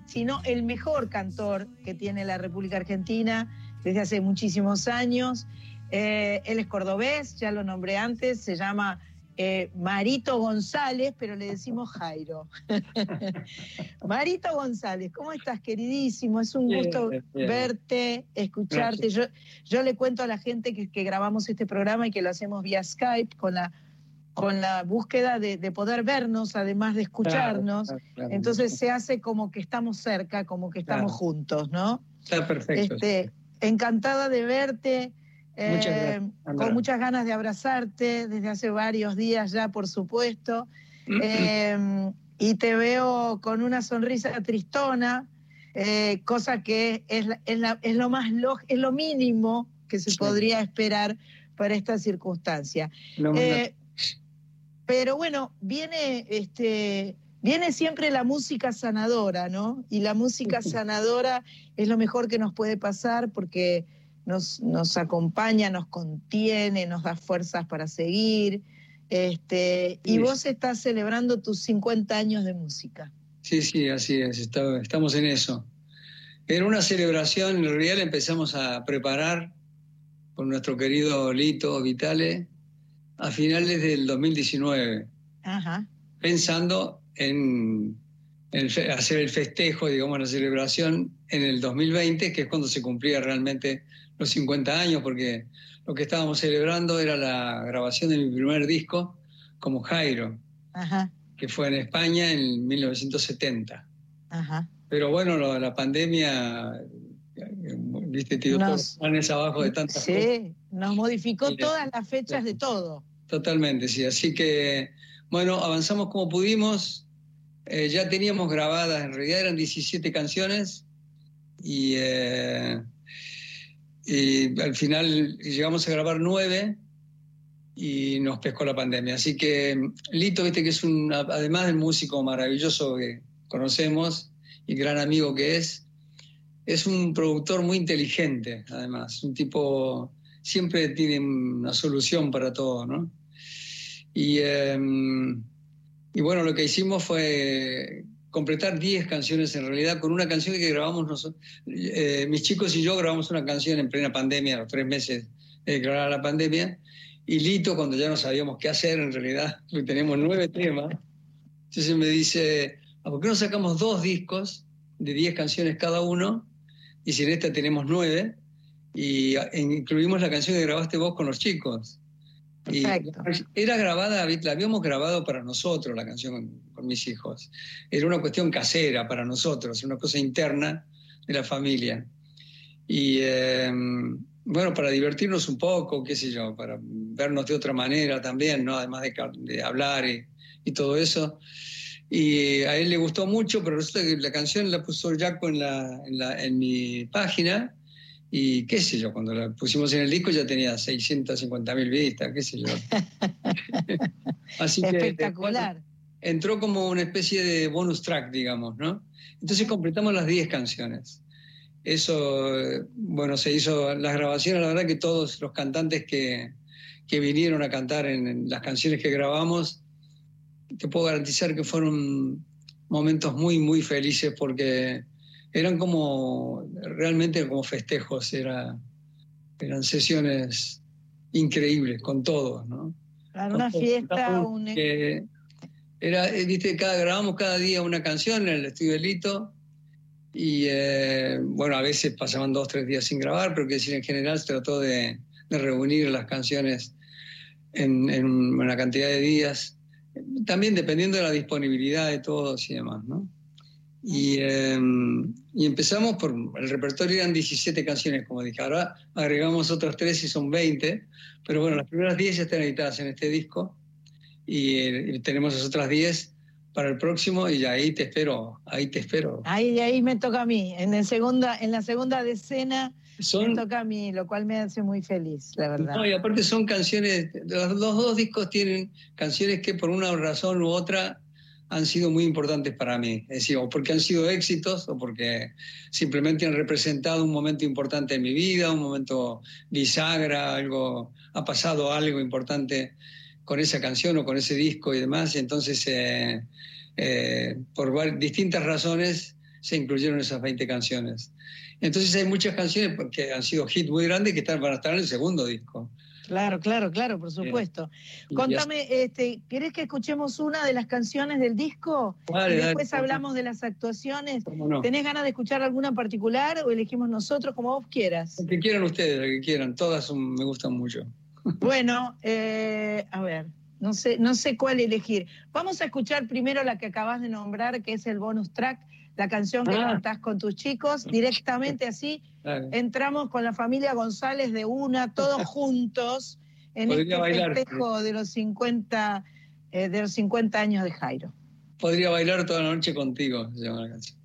sino el mejor cantor que tiene la República Argentina desde hace muchísimos años. Eh, él es cordobés, ya lo nombré antes, se llama eh, Marito González, pero le decimos Jairo. Marito González, ¿cómo estás, queridísimo? Es un
Bien,
gusto
bien.
verte, escucharte. Yo, yo le cuento a la gente que, que grabamos este programa y que lo hacemos vía Skype con la, con la búsqueda de, de poder vernos, además de escucharnos.
Claro, claro.
Entonces se hace como que estamos cerca, como que estamos juntos, ¿no?
Está perfecto.
Este, encantada de verte.
Muchas
eh,
gracias,
con muchas ganas de abrazarte desde hace varios días ya, por supuesto. Eh, y te veo con una sonrisa tristona, eh, cosa que es, la- es, la- es lo más log- es lo mínimo que se podría esperar para esta circunstancia. Eh, pero bueno, viene, este, viene siempre la música sanadora, ¿no? Y la música sanadora es lo mejor que nos puede pasar porque nos, nos acompaña, nos contiene, nos da fuerzas para seguir. Este, y
Sí.
vos estás celebrando tus 50 años de música.
Sí, sí, así es, está- estamos en eso. Era una celebración, en realidad empezamos a preparar con nuestro querido Lito Vitale a finales del 2019,
Ajá.
pensando en, hacer el festejo, digamos, la celebración en el 2020, que es cuando se cumplía realmente los 50 años, porque lo que estábamos celebrando era la grabación de mi primer disco como Jairo,
Ajá.
que fue en España en 1970.
Ajá.
Pero bueno, lo la pandemia, viste, tiró
Nos-
todos los planes abajo de tantas cosas.
Sí, nos modificó todas las fechas de todo.
Totalmente, sí. Así que, bueno, avanzamos como pudimos. Eh, ya teníamos grabadas, en realidad eran 17 canciones y, eh, y al final llegamos a grabar nueve y nos pescó la pandemia. Así que Lito, viste que es un, además del músico maravilloso que conocemos y gran amigo que es, es un productor muy inteligente, además, un tipo siempre tiene una solución para todo, ¿no? Y, eh, y bueno, lo que hicimos fue completar 10 canciones en realidad con una canción que grabamos nosotros. Eh, mis chicos y yo grabamos una canción en plena pandemia, a los tres meses de declarar la pandemia. Y Lito, cuando ya no sabíamos qué hacer en realidad, porque tenemos nueve temas, entonces me dice, "¿Ah, ¿por qué no sacamos dos discos de 10 canciones cada uno? Y si en esta tenemos nueve, y a- incluimos la canción que grabaste vos con los chicos. Y
Perfecto.
era grabada, la habíamos grabado para nosotros, la canción con, mis hijos. Era una cuestión casera para nosotros, una cosa interna de la familia. Y eh, bueno, para divertirnos un poco, qué sé yo, para vernos de otra manera también, ¿no? Además de, de hablar y, y todo eso. Y a él le gustó mucho, pero resulta que la canción la puso Jaco en, la, en, la- en mi página. Y qué sé yo, cuando la pusimos en el disco ya tenía 650 mil vistas, qué sé yo. Así que
Espectacular.
Entró como una especie de bonus track, digamos, ¿no? Entonces completamos las 10 canciones. Eso, eh, bueno, se hizo las grabaciones, la verdad que todos los cantantes que, que vinieron a cantar en, en las canciones que grabamos, te puedo garantizar que fueron momentos muy, muy felices porque eran como, realmente como festejos, era, eran sesiones increíbles con todos, ¿no?
Claro, una fiesta, un...
que era, eh, viste, cada, grabamos cada día una canción en el estudio de Lito y eh, bueno, a veces pasaban dos, tres días sin grabar, pero que decir, en general se trató de, de reunir las canciones en, en una cantidad de días, también dependiendo de la disponibilidad de todos y demás, ¿no? Y, eh, y empezamos por, el repertorio eran 17 canciones, como dije, ahora agregamos otras tres y son 20, pero bueno, las primeras 10 ya están editadas en este disco y, y tenemos las otras 10 para el próximo y ahí te espero, ahí te espero.
Ahí, ahí me toca a mí. En, el segunda, en la segunda decena
Son-
me toca a mí, lo cual me hace muy feliz, la verdad.
No, y aparte son canciones, los, los dos discos tienen canciones que por una razón u otra han sido muy importantes para mí. Es decir, o porque han sido éxitos o porque simplemente han representado un momento importante en mi vida, un momento bisagra, algo, ha pasado algo importante con esa canción o con ese disco y demás. Y entonces, eh, eh, por distintas razones, se incluyeron esas 20 canciones. Entonces hay muchas canciones que han sido hits muy grandes que están, van a estar en el segundo disco.
Claro, claro, claro, por supuesto. Contame, este, ¿querés que escuchemos una de las canciones del disco? Y después hablamos de las actuaciones.
¿Cómo no?
¿Tenés ganas de escuchar alguna en particular o elegimos nosotros como vos quieras?
Lo que quieran ustedes, lo que quieran. Todas son- me gustan mucho.
Bueno, eh, a ver, no sé, no sé cuál elegir. Vamos a escuchar primero la que acabas de nombrar, que es el bonus track, la canción que
Ah.
cantás con tus chicos, directamente así. Entramos con la familia González de una, todos juntos, en
Podría
este
bailar.
festejo de los 50, eh, de los 50 años de Jairo.
Podría bailar toda la noche contigo, se llama la canción.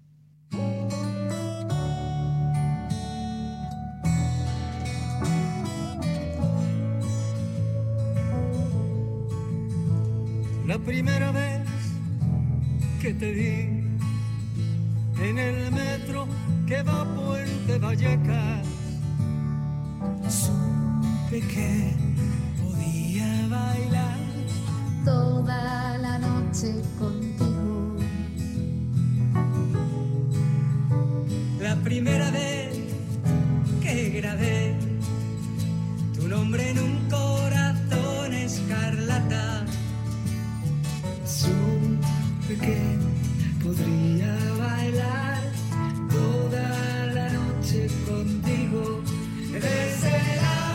La primera vez que te di en el metro que va a Puente Vallecas, supe que podía bailar
toda la noche contigo.
La primera vez que grabé
tu nombre en un corazón escarlata supe que podría bailar toda la noche contigo. Desde la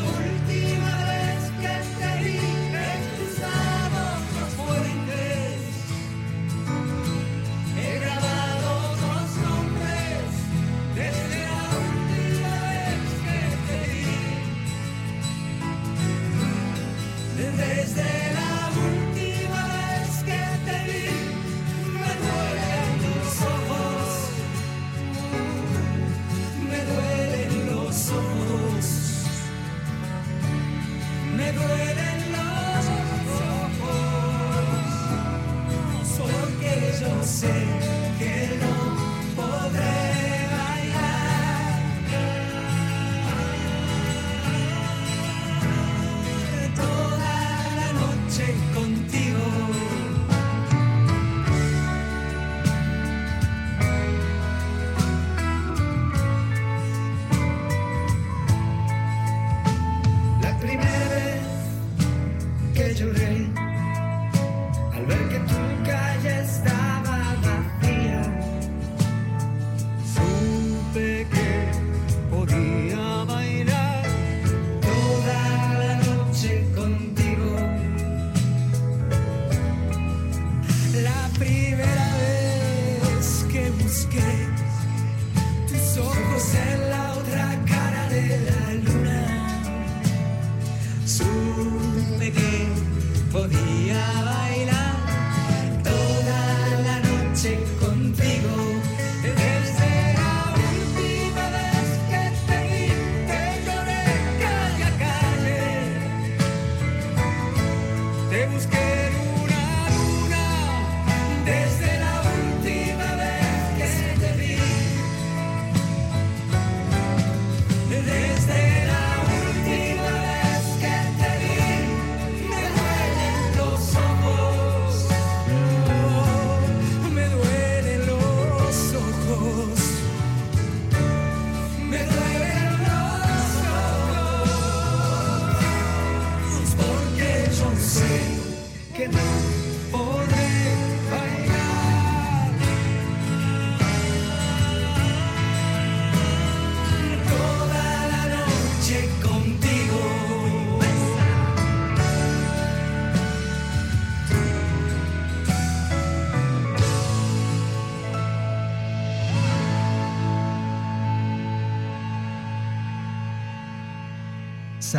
scared.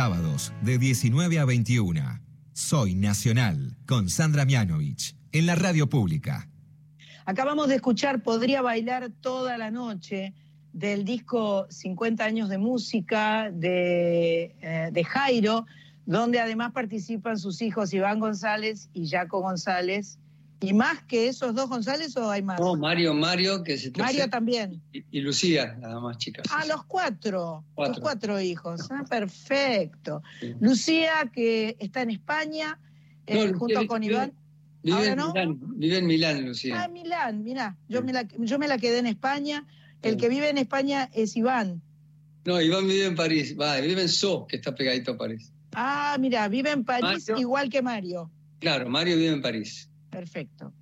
Sábados de 19 a 21. Soy Nacional con Sandra Mianovich en la radio pública.
Acabamos de escuchar Podría bailar toda la noche del disco 50 años de música de, eh, de Jairo, donde además participan sus hijos Iván González y Jaco González. ¿Y más que esos dos González o hay más?
No, Mario, Mario, que se
Mario también.
y, y Lucía, nada más, chicas.
Ah, los cuatro,
Cuatro.
los cuatro hijos. Ah, perfecto.
Sí.
Lucía, que está en España, eh,
No,
junto
vive-
con Iván.
Vive
¿Ahora
en,
no?
Milán, vive en Milán, Lucía.
Ah, Milán, mirá, yo
Sí.
me, la, yo me la quedé en España. El
Sí.
que vive en España es Iván.
No, Iván vive en París, va, vive en So, que está pegadito a París.
Ah, mira, vive en París
Mario.
igual que Mario.
Claro, Mario vive en París.
Perfecto.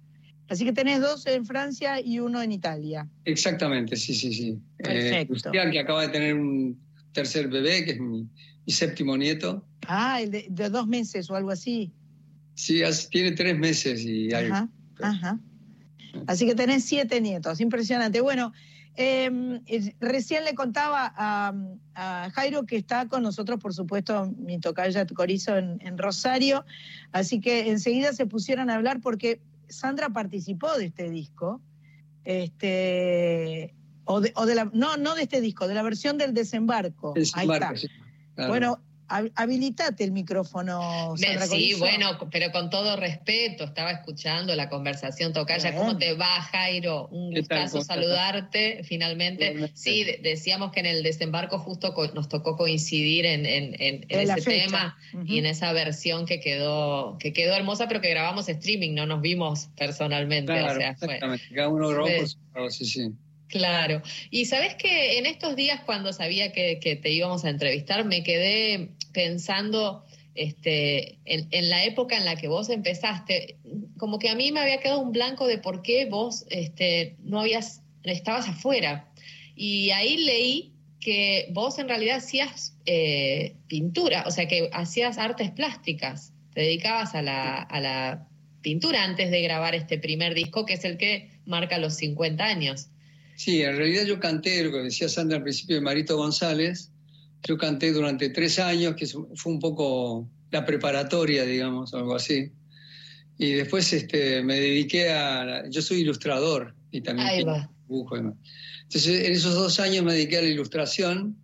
Así que tenés dos en Francia y uno en Italia.
Exactamente, sí, sí, sí. Eh,
Perfecto.
Lucía, que acaba de tener un tercer bebé, que es mi, mi séptimo nieto.
Ah, el de, de dos meses o algo así.
Sí, hace- tiene tres meses y algo.
Ajá, ajá. Así que tenés siete nietos, impresionante. Bueno, eh, eh, recién le contaba a, a Jairo que está con nosotros, por supuesto, mi tocaya Corizo en, en Rosario, así que enseguida se pusieron a hablar porque Sandra participó de este disco, este, o de, o de la, no, no de este disco, de la versión del desembarco. Ahí está.
sí, claro.
Bueno, habilitate el micrófono, Sandra
Sí,
Corizo.
bueno, pero con todo respeto, estaba escuchando la conversación, Tocaya. ¿cómo te va, Jairo? Un gustazo saludarte, finalmente. Sí, de- decíamos que en el desembarco justo nos tocó coincidir en, en- en- en
En la
ese
fecha.
tema y en esa versión que quedó, que quedó hermosa, pero que grabamos streaming, no nos vimos personalmente.
Claro,
o sea, fue,
exactamente. Cada uno grabó
fue-
por su lado, sí, sí.
Claro. Y sabes que en estos días, cuando sabía que, que te íbamos a entrevistar, me quedé pensando este, en, la época en la que vos empezaste. Como que a mí me había quedado un blanco de por qué vos este, no habías, estabas afuera. Y ahí leí que vos en realidad hacías eh, pintura, o sea, que hacías artes plásticas. Te dedicabas a la, a la pintura antes de grabar este primer disco, que es el que marca los 50 años.
Sí, en realidad yo canté, lo que decía Sandra al principio de Marito González, yo canté durante tres años, que fue un poco la preparatoria, digamos, algo así. Y después este, me dediqué a... Yo soy ilustrador y también dibujo. Entonces, en esos dos años me dediqué a la ilustración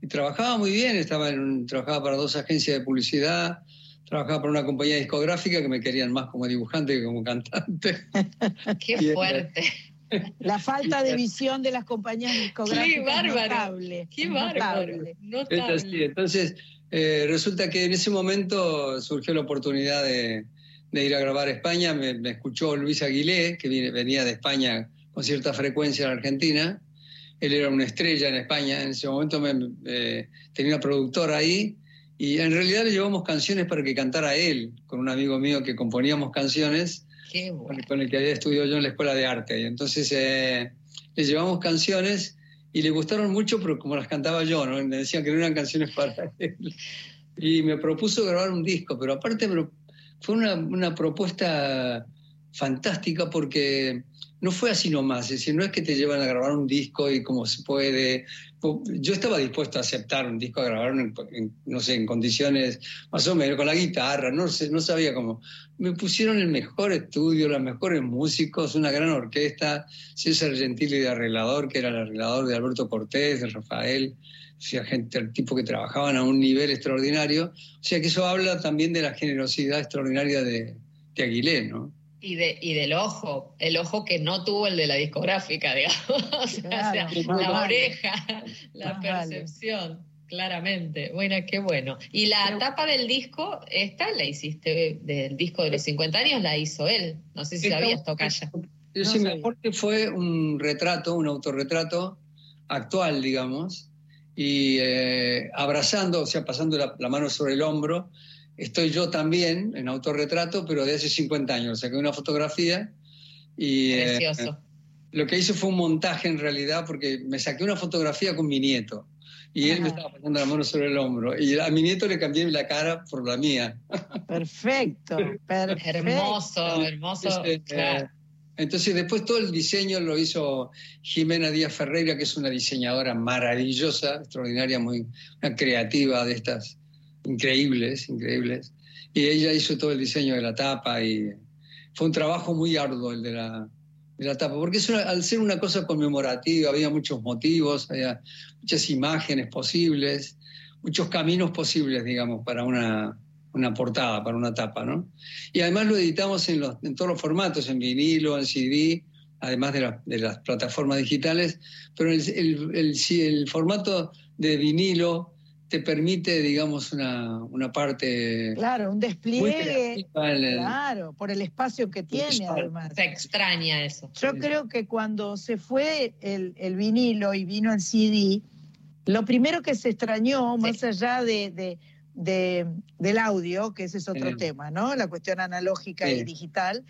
y trabajaba muy bien, estaba en trabajaba para dos agencias de publicidad, trabajaba para una compañía discográfica que me querían más como dibujante que como cantante.
Qué fuerte.
La falta de visión de las compañías discográficas
Qué bárbaro.
es notable.
Qué bárbaro.
notable.
Es así.
Notable.
Entonces, eh, resulta que en ese momento surgió la oportunidad de, de ir a grabar a España. Me, me escuchó Luis Aguilé, que viene- venía de España con cierta frecuencia a la Argentina. Él era una estrella en España. En ese momento me, eh, tenía una productora ahí. Y en realidad le llevamos canciones para que cantara él, con un amigo mío que componíamos canciones
Qué
con
bueno.
el, con el que había estudiado yo en la escuela de arte. Y entonces eh, le llevamos canciones y le gustaron mucho, pero como las cantaba yo, ¿no? me decían que no eran canciones para él. Y me propuso grabar un disco, pero aparte fue una, una propuesta fantástica porque no fue así nomás, es decir, no es que te llevan a grabar un disco y como se puede. Yo estaba dispuesto a aceptar un disco, a grabarlo en, en, no sé, en condiciones más o menos, con la guitarra, no, sé, no sabía cómo. Me pusieron el mejor estudio, los mejores músicos, una gran orquesta, César Gentili de arreglador, que era el arreglador de Alberto Cortés, de Rafael, o sea, gente, el tipo que trabajaban a un nivel extraordinario. O sea que eso habla también de la generosidad extraordinaria de, de Aguilé, ¿no?
Y, de, y del ojo, el ojo que no tuvo el de la discográfica, digamos. O sea,
Claro,
o sea,
más
la
vale.
oreja, la
Más vale.
percepción, claramente. Bueno, qué bueno. Y la
Pero-
tapa del disco, esta la hiciste, del disco de los 50 años, la hizo él. No sé si sabías, Tocaya.
Yo
No
sí, aporte fue un retrato, un autorretrato actual, digamos, y eh, abrazando, o sea, pasando la, la mano sobre el hombro. Estoy yo también en autorretrato, pero de hace 50 años. Saqué una fotografía y eh,
Precioso.
lo que hice fue un montaje en realidad, porque me saqué una fotografía con mi nieto. Y él me
Ajá.
estaba pasando la mano sobre el hombro. Y a mi nieto le cambié la cara por la mía.
Perfecto, perfecto.
Hermoso, hermoso.
Entonces,
claro.
eh, entonces, después todo el diseño lo hizo Jimena Díaz Ferreira, que es una diseñadora maravillosa, extraordinaria, muy una creativa de estas increíbles, increíbles. Y ella hizo todo el diseño de la tapa y fue un trabajo muy arduo el de la, de la tapa, porque al ser una cosa conmemorativa había muchos motivos, había muchas imágenes posibles, muchos caminos posibles, digamos, para una, una portada, para una tapa, ¿no? Y además lo editamos en, los, en todos los formatos, en vinilo, en CD, además de, la- de las plataformas digitales, pero el, el- el- el formato de vinilo te permite, digamos, una, una parte
Claro, un despliegue.
el-
Claro, por el espacio que tiene además.
Se extraña eso.
Yo creo que cuando se fue el, el vinilo y vino el CD, lo primero que se extrañó, más allá de, de- de- del audio, que ese es otro
Sí.
tema, ¿no? La cuestión analógica y digital,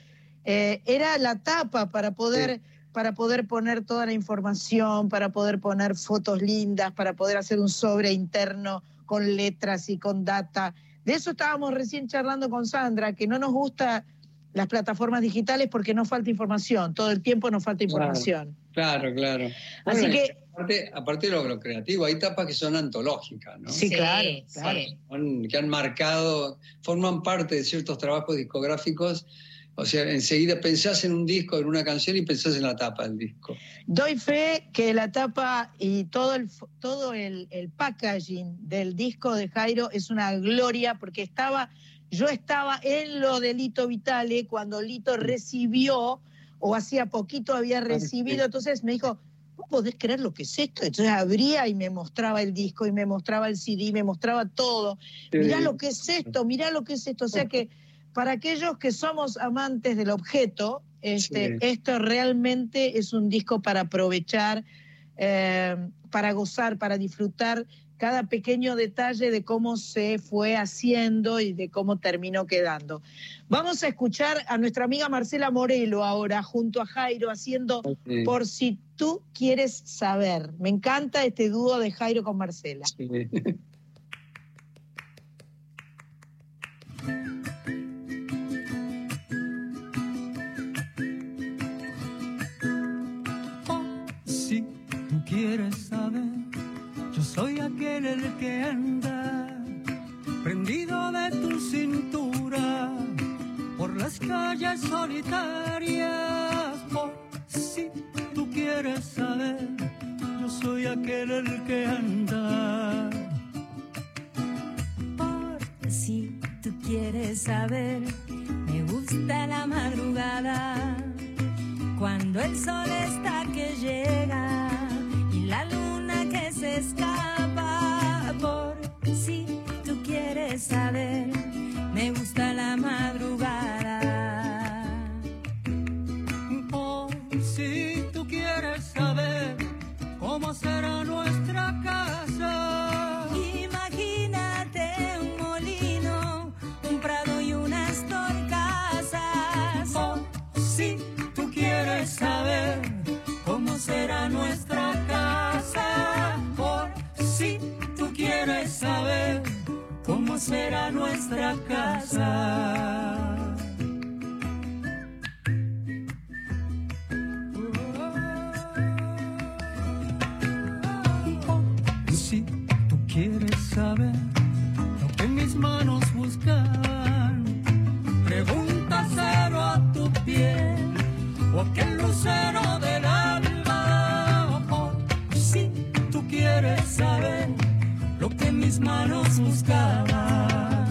eh, era la tapa para poder, para poder poner toda la información, para poder poner fotos lindas, para poder hacer un sobre interno con letras y con data. De eso estábamos recién charlando con Sandra, que no nos gusta las plataformas digitales porque no falta información, todo el tiempo nos falta
Claro.
información.
Claro, claro.
Así
Bueno,
que-
Aparte, aparte de lo, lo creativo, hay tapas que son antológicas, ¿no?
Sí, claro,
sí.
claro.
Son- que han marcado, forman parte de ciertos trabajos discográficos. O sea, enseguida pensás en un disco, en una canción y pensás en la tapa del disco.
Doy fe que la tapa y todo el todo el, el packaging del disco de Jairo es una gloria porque estaba, yo estaba en lo de Lito Vitale cuando Lito recibió, o hacía poquito había recibido, entonces me dijo, ¿vos podés creer lo que es esto? Entonces abría y me mostraba el disco y me mostraba el CD, me mostraba todo. Mirá lo que es esto, mirá lo que es esto. O sea que para aquellos que somos amantes del objeto, este,
Sí.
esto realmente es un disco para aprovechar, eh, para gozar, para disfrutar cada pequeño detalle de cómo se fue haciendo y de cómo terminó quedando. Vamos a escuchar a nuestra amiga Marcela Morelo ahora, junto a Jairo, haciendo
Sí.
Por si tú quieres saber. Me encanta este dúo de Jairo con Marcela.
Sí.
quieres saber, yo soy aquel el que anda prendido de tu cintura por las calles solitarias. Por si tú quieres saber, yo soy aquel el que anda.
Por si tú quieres saber, me gusta la madrugada, cuando el sol está que llega escapa. Por si tú quieres saber, me gusta la madrugada.
Por si tú quieres saber cómo será nuestra casa.
Imagínate un molino, un prado y unas torcasas.
Oh, si tú quieres saber cómo será nuestra casa. Saber cómo será nuestra casa. Oh, si tú quieres saber lo que mis manos buscan, pregúntaselo a tu piel o aquel lucero del alma. Oh, si tú quieres saber mis manos buscaban.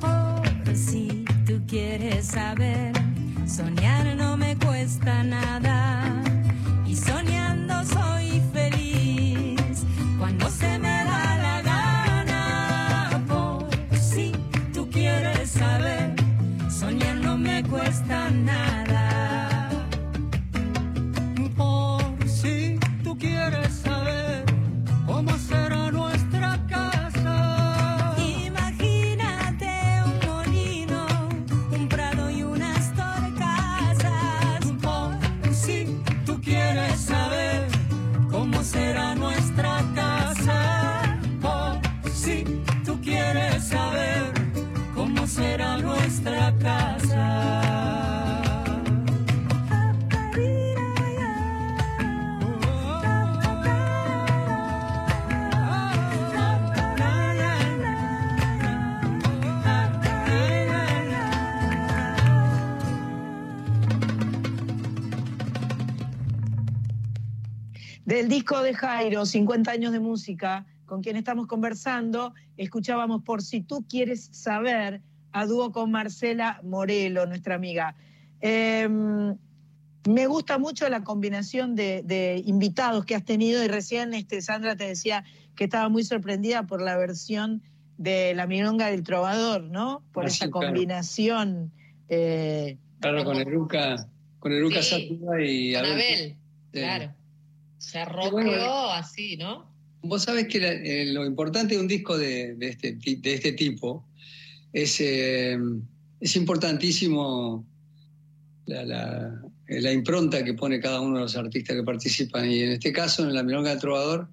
Por si tú quieres saber, soñar no me cuesta nada. Y soñando
Del disco de Jairo, 50 años de música, con quien estamos conversando, escuchábamos Por si tú quieres saber, a dúo con Marcela Morelo, nuestra amiga. Eh, me gusta mucho la combinación de, de invitados que has tenido y recién este, Sandra te decía que estaba muy sorprendida por la versión de La Milonga del Trovador, ¿no? Por
Ah,
esa
claro.
combinación. eh,
Claro, con Eruca, con Eruca
Sí,
y Abel.
Abel,
Sí.
Claro. Se
bueno,
así, ¿no?
Vos sabés que la- eh, lo importante de un disco de, de este, de este tipo es, eh, es importantísimo la, la- eh, la impronta que pone cada uno de los artistas que participan. Y en este caso, en la Milonga del Trovador,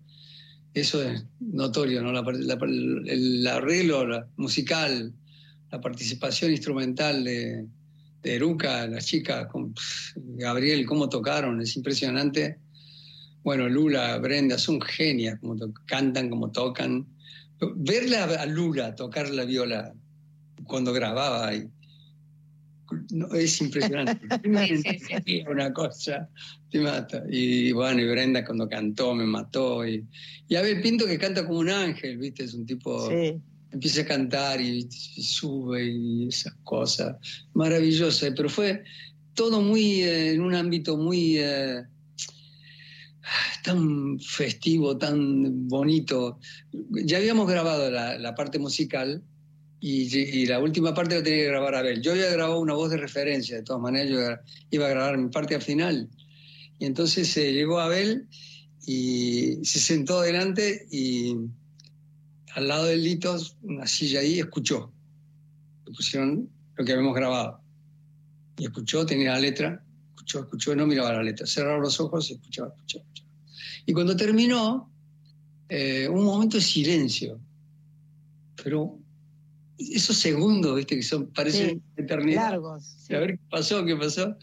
eso es notorio, ¿no? El, el arreglo musical, la participación instrumental de, de Eruca, las chicas, Gabriel, cómo tocaron, es impresionante. Bueno, Lula, Brenda, son genias, como cantan, como tocan. Verla a Lula tocar la viola cuando grababa y- no, es impresionante.
Sí, sí.
Una cosa te mata. Y bueno, y Brenda cuando cantó me mató. Y, y Abel Pinto que canta como un ángel, ¿viste? Es un tipo
sí.
empieza a cantar y, y sube y esas cosas maravillosas. Pero fue todo muy eh, en un ámbito muy eh, tan festivo, tan bonito. Ya habíamos grabado la, la parte musical y, y la última parte la tenía que grabar Abel. Yo había grabado una voz de referencia, de todas maneras, yo iba a grabar mi parte al final. Y entonces eh, llegó Abel y se sentó adelante y al lado del Litos, una silla ahí, escuchó. Le pusieron lo que habíamos grabado. Y escuchó, tenía la letra, escuchó, escuchó, no miraba la letra. Cerraba los ojos y escuchaba, escuchaba, escuchaba. Y cuando terminó, eh, un momento de silencio. Pero esos segundos, viste, que son, parecen eternidad.
Largos. sí.
A ver qué pasó, qué pasó.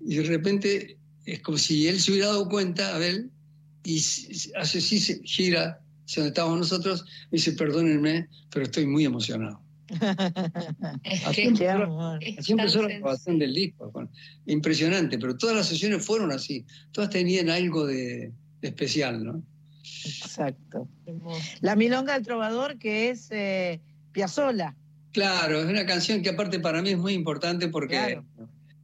Y de repente es como si él se hubiera dado cuenta, Abel, y hace así, se gira hacia donde estábamos nosotros, y dice, perdónenme, pero estoy muy emocionado. Así empezó, así la grabación del disco. bueno, impresionante, pero todas las sesiones fueron así. Todas tenían algo de, de especial, ¿no?
Exacto. La Milonga del Trovador, que es eh, Piazzolla.
Claro, es una canción que aparte para mí es muy importante porque,
Claro.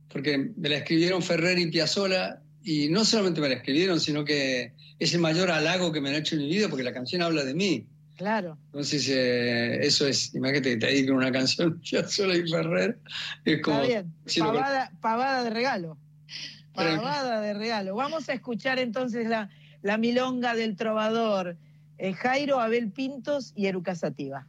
porque me la escribieron Ferrer y Piazzolla y no solamente me la escribieron, sino que es el mayor halago que me han hecho en mi vida porque la canción habla de mí.
Claro.
Entonces, eh, eso es, imagínate que te dediquen una canción Piazzolla y Ferrer, es como...
Está bien. Pavada, pavada de regalo. Pavada de regalo. Vamos a escuchar entonces la, la Milonga del Trovador. eh, Jairo, Abel Pintos y Eruca Sativa.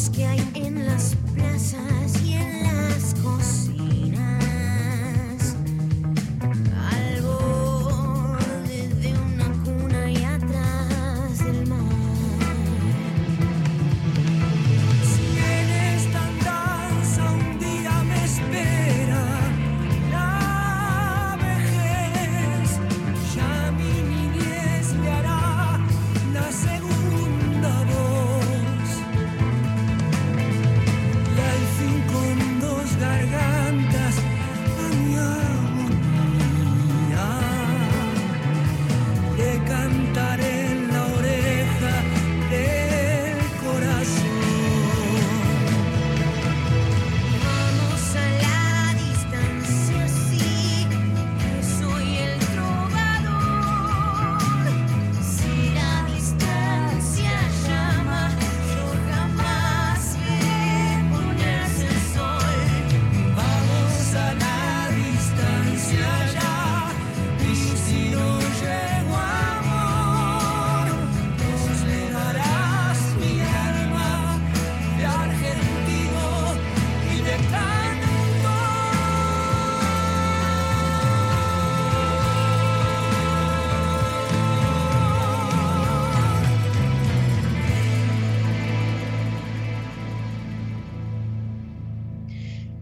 scared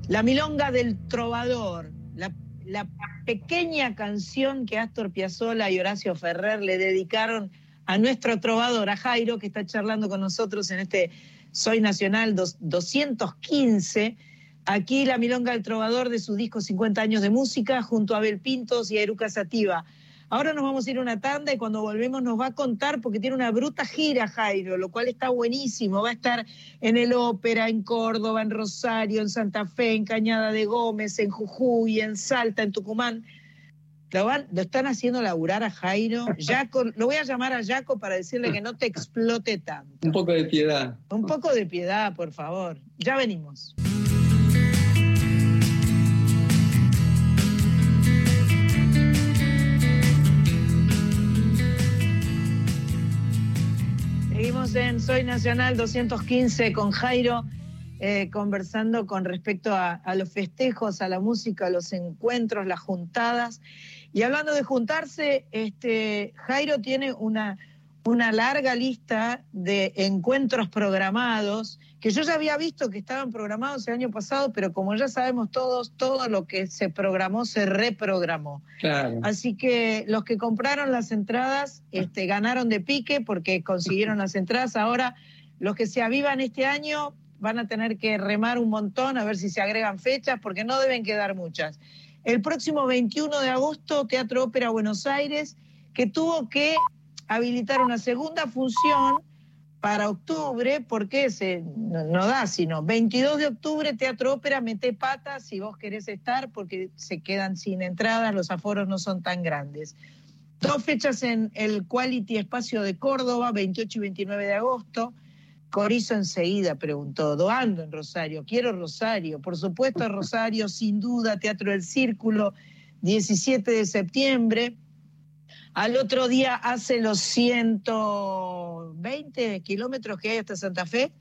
La
milonga del trovador, la, pequeña canción que Astor Piazzolla y Horacio Ferrer le dedicaron a nuestro trovador, a Jairo, que está charlando con nosotros en este Soy Nacional dos- 215. Aquí la milonga del trovador de su disco 50 años de música, junto a Abel Pintos y a Eruca Sativa. Ahora nos vamos a ir a una tanda y cuando volvemos nos va a contar porque tiene una bruta gira, Jairo, lo cual está buenísimo. Va a estar en el Ópera, en Córdoba, en Rosario, en Santa Fe, en Cañada de Gómez, en Jujuy, en Salta, en Tucumán. Lo, van- lo están haciendo laburar a Jairo. Jaco, lo voy a llamar a Jaco para decirle que no te explote tanto.
Un poco de piedad.
Un poco de piedad, por favor. Ya venimos. Seguimos en Soy Nacional 215 con Jairo, eh, conversando con respecto a, a los festejos, a la música, a los encuentros, las juntadas. Y hablando de juntarse, este, Jairo tiene una, una larga lista de encuentros programados, que yo ya había visto que estaban programados el año pasado, pero como ya sabemos todos, todo lo que se programó se reprogramó.
Claro.
Así que los que compraron las entradas este, ganaron de pique porque consiguieron las entradas. Ahora, los que se avivan este año van a tener que remar un montón a ver si se agregan fechas porque no deben quedar muchas. El próximo 21 de agosto, Teatro Ópera Buenos Aires, que tuvo que habilitar una segunda función para octubre, porque se, no, no da, sino 22 de octubre, Teatro Ópera, mete patas si vos querés estar, porque se quedan sin entradas, los aforos no son tan grandes. Dos fechas en el Quality Espacio de Córdoba, 28 y 29 de agosto. Corizo enseguida preguntó, Doando en Rosario, quiero Rosario, por supuesto Rosario, sin duda, Teatro del Círculo, 17 de septiembre. Al otro día hace los 120 kilómetros que hay hasta Santa Fe,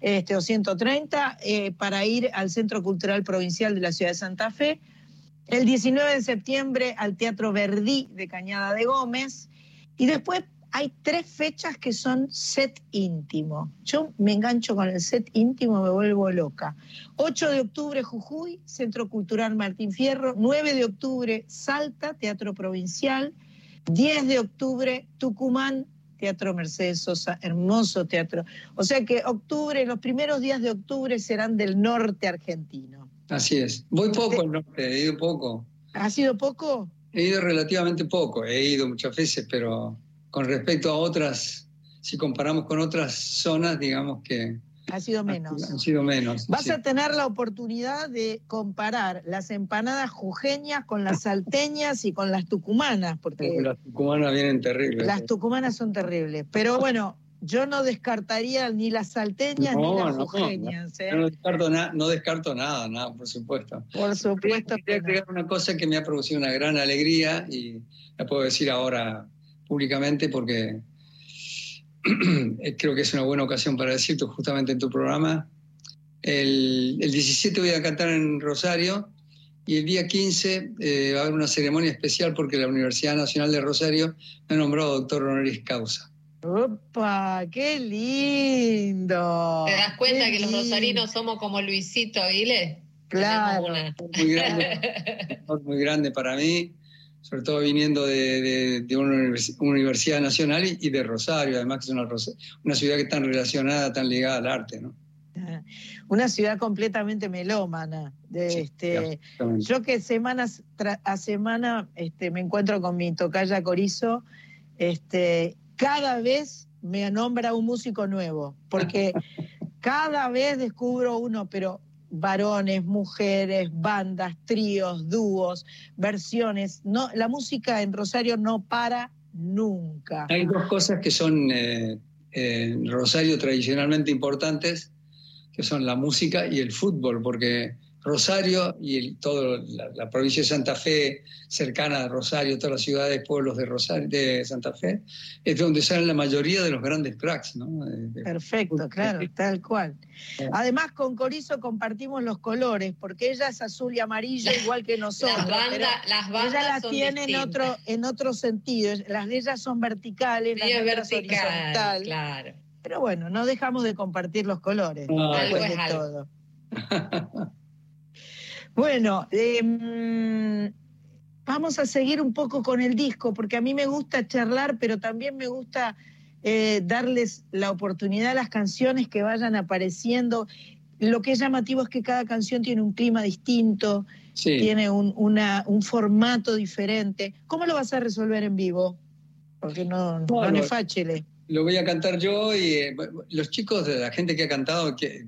este, o 130, eh, para ir al Centro Cultural Provincial de la Ciudad de Santa Fe. El 19 de septiembre al Teatro Verdí de Cañada de Gómez. Y después hay tres fechas que son set íntimo. Yo me engancho con el set íntimo, me vuelvo loca. 8 de octubre, Jujuy, Centro Cultural Martín Fierro. 9 de octubre, Salta, Teatro Provincial. 10 de octubre, Tucumán, Teatro Mercedes Sosa, hermoso teatro. O sea que octubre, los primeros días de octubre serán del norte argentino.
Así es. Voy poco al norte, he ido poco.
¿Ha sido poco?
He ido relativamente poco, he ido muchas veces, pero con respecto a otras, si comparamos con otras zonas, digamos que
Ha sido menos.
han sido menos.
Vas
sí.
a tener la oportunidad de comparar las empanadas jujeñas con las salteñas y con las tucumanas, porque
Las tucumanas vienen terribles.
las tucumanas son terribles. Pero bueno, yo no descartaría ni las salteñas ni las
no,
jujeñas. ¿eh?
No descarto, na- no descarto nada, nada, por supuesto.
Por supuesto
Quería agregar una cosa que me ha producido una gran alegría y la puedo decir ahora públicamente porque creo que es una buena ocasión para decirte justamente en tu programa. El, el 17 voy a cantar en Rosario y el día 15 eh, va a haber una ceremonia especial porque la Universidad Nacional de Rosario me ha nombrado doctor honoris causa.
¡Opa! ¡Qué lindo!
¿Te das cuenta
Qué
que los rosarinos somos como Luisito Aguilé?
Claro.
Muy grande, muy grande para mí, sobre todo viniendo de, de- de una univers- universidad nacional y, y de Rosario, además que es una, ciudad que tan relacionada, tan ligada al arte, ¿no?
Una ciudad completamente melómana. De, este, yo que semanas tra- a semana este, me encuentro con mi tocaya Corizo, este, cada vez me nombra un músico nuevo, porque cada vez descubro uno, pero varones, mujeres, bandas, tríos, dúos, versiones. No, la música en Rosario no para nunca.
Hay dos cosas que son eh, en Rosario tradicionalmente importantes, que son la música y el fútbol, porque Rosario y todo la, la provincia de Santa Fe, cercana a Rosario, todas las ciudades, pueblos de Rosario, de Santa Fe, es donde salen la mayoría de los grandes cracks, ¿no? De- de-
Perfecto, claro, tal cual. Además, con Corizo compartimos los colores, porque ella es azul y amarillo igual que nosotros.
Las las bandas
ella las
son
tiene en otro, en otro sentido. Las de ellas son verticales, las nuestras
vertical,
horizontal.
claro.
Pero bueno, no dejamos de compartir los colores.
No,
después
algo es
de
algo.
todo. bueno, eh, mm, vamos a seguir un poco con el disco, porque a mí me gusta charlar, pero también me gusta eh, darles la oportunidad a las canciones que vayan apareciendo. Lo que es llamativo es que cada canción tiene un clima distinto,
Sí.
tiene un, una- un formato diferente. ¿Cómo lo vas a resolver en vivo? Porque no, no
Bueno,
es fácil.
Lo voy a cantar yo y eh, los chicos de la gente que ha cantado que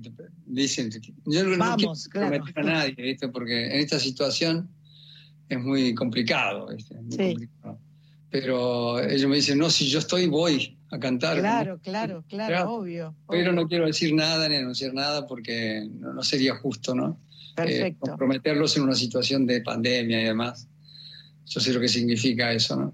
dicen, yo no,
Vamos,
quiero
claro.
a nadie, ¿viste? porque en esta situación es muy complicado, ¿viste? Muy
Sí.
complicado. Pero ellos me dicen, no, si yo estoy, voy a cantar.
Claro, claro, claro, obvio.
Pero
obvio.
no quiero decir nada ni anunciar nada porque no, no sería justo, ¿no? Eh,
Perfecto.
comprometerlos en una situación de pandemia y demás. Yo sé lo que significa eso, ¿no?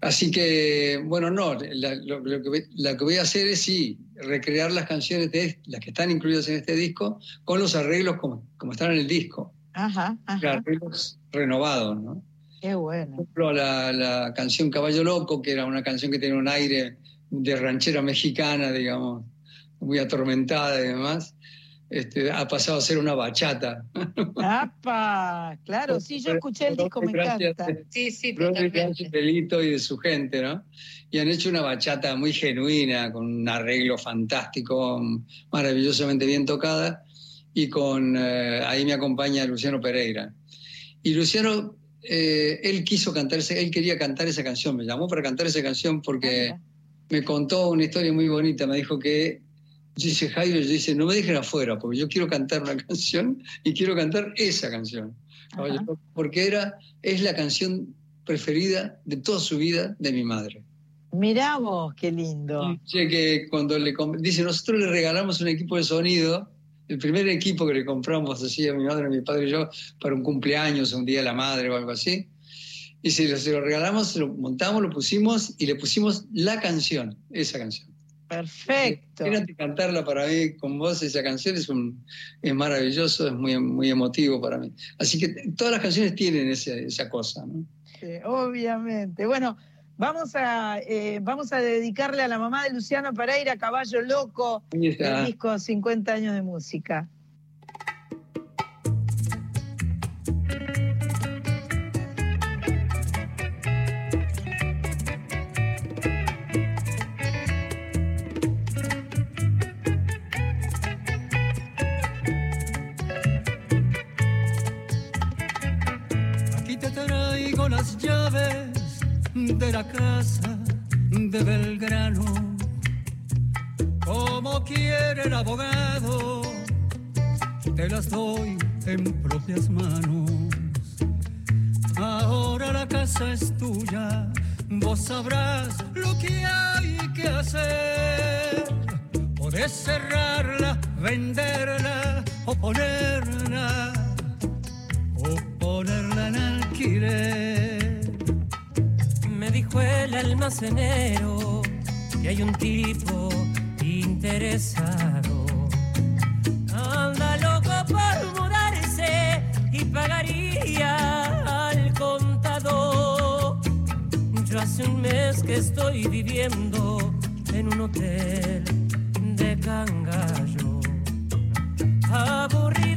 Así que, bueno, no, la- lo, lo que, voy- la que voy a hacer es sí, recrear las canciones de las que están incluidas en este disco con los arreglos como, como están en el disco,
Ajá, ajá.
arreglos renovados, ¿no?
Qué bueno.
Por ejemplo, la, la canción Caballo Loco, que era una canción que tenía un aire de ranchera mexicana, digamos, muy atormentada y demás, este, ha pasado a ser una bachata.
¡Apa! Claro, sí, yo escuché el disco, me encanta.
Sí, sí,
Rodri
totalmente.
Pelito y de su gente, ¿no? Y han hecho una bachata muy genuina, con un arreglo fantástico, maravillosamente bien tocada, y con, eh, ahí me acompaña Luciano Pereira. Y Luciano, eh, él quiso cantar, ese- él quería cantar esa canción, me llamó para cantar esa canción porque
Ah,
me contó una historia muy bonita, me dijo que, dice Jairo, yo dice, no me dejen afuera, porque yo quiero cantar una canción y quiero cantar esa canción.
Ajá.
Porque era, es la canción preferida de toda su vida de mi madre.
Mirá vos, qué lindo.
Dice que cuando le dice, nosotros le regalamos un equipo de sonido, el primer equipo que le compramos así a mi madre, a mi padre y yo, para un cumpleaños, un día de la madre o algo así. Y se lo, se lo regalamos, se lo montamos, lo pusimos y le pusimos la canción, esa canción.
Perfecto.
Imagínate cantarla para mí con vos, esa canción es, un, es maravilloso, es muy, muy emotivo para mí. Así que todas las canciones tienen ese- esa cosa, ¿no?
Sí, obviamente. Bueno, vamos a, eh, vamos a dedicarle a la mamá de Luciano Pereira, Caballo Loco, el disco 50 años de música.
Abogado, te las doy en propias manos. Ahora la casa es tuya,
vos sabrás lo que hay que hacer. Podés cerrarla, venderla o ponerla, o ponerla en alquiler.
Me dijo el almacenero que hay un tipo interesado. Anda un mes que estoy viviendo en un hotel de Cangallo. Aburrido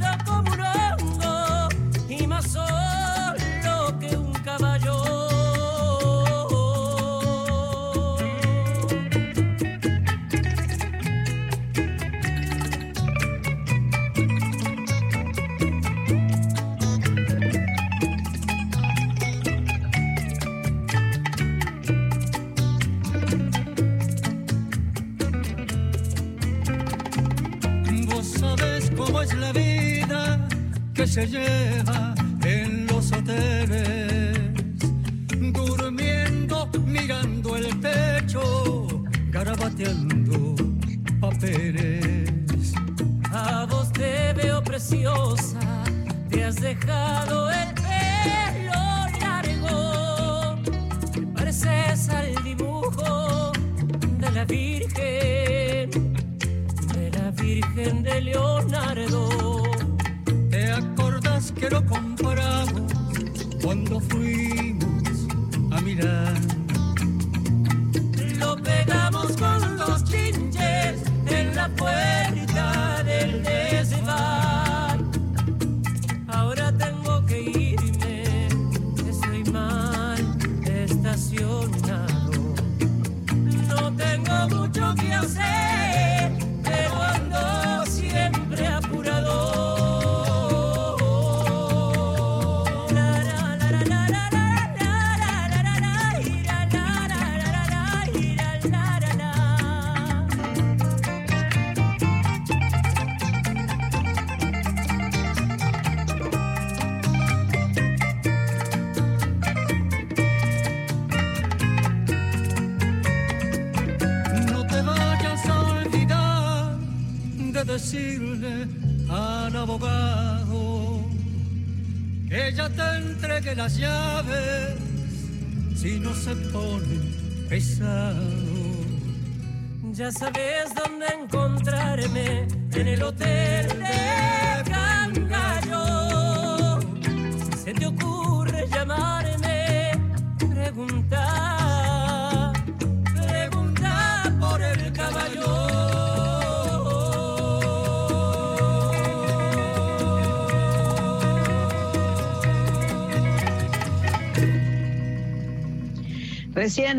se lleva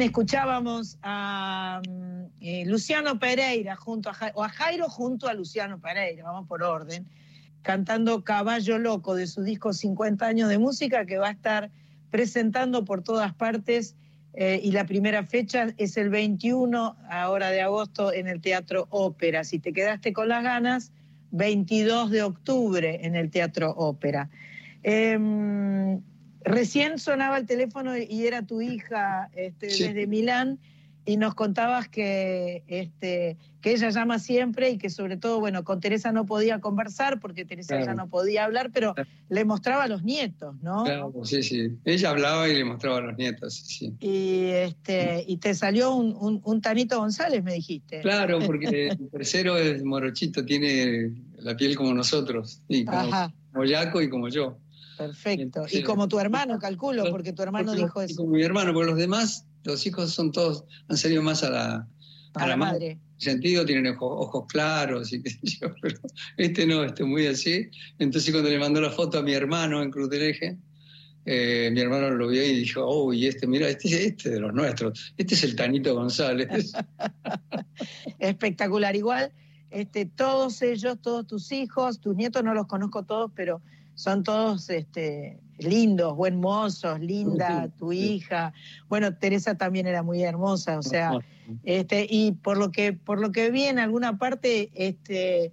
escuchábamos a mm, eh, Luciano Pereira junto a, Ja- o a Jairo junto a Luciano Pereira, vamos por orden, cantando Caballo Loco de su disco 50 años de música que va a estar presentando por todas partes eh, y la primera fecha es el 21 ahora de agosto en el Teatro Ópera. Si te quedaste con las ganas, 22 de octubre en el Teatro Ópera. Em, recién sonaba el teléfono y era tu hija este,
Sí.
desde Milán y nos contabas que, este, que ella llama siempre y que sobre todo, bueno, con Teresa no podía conversar porque Teresa
Claro.
ya no podía hablar, pero le mostraba a los nietos, ¿no?
Claro, sí, sí. Ella hablaba y le mostraba a los nietos, sí.
Y, este, y te salió un, un, un Tanito González, me dijiste.
Claro, porque el tercero es morochito, tiene la piel como nosotros, y como, como Yaco y como yo.
Perfecto. Y como tu hermano, calculo, porque tu hermano
Porque-
dijo eso.
Como mi hermano, porque los demás, los hijos son todos, han salido más a la,
A la madre.
sentido, tienen ojos, ojos claros y yo, pero este no, este muy así. Entonces cuando le mandó la foto a mi hermano en Cruz del Eje, eh, mi hermano lo vio y dijo, oh, y este, mira, este es este de los nuestros, este es el Tanito González.
Espectacular. Igual, este, todos ellos, todos tus hijos, tus nietos, no los conozco todos, pero son todos este, lindos, buen mozos, linda, tu hija. Bueno, Teresa también era muy hermosa, o sea, este, y por lo que, por lo que vi en alguna parte, este,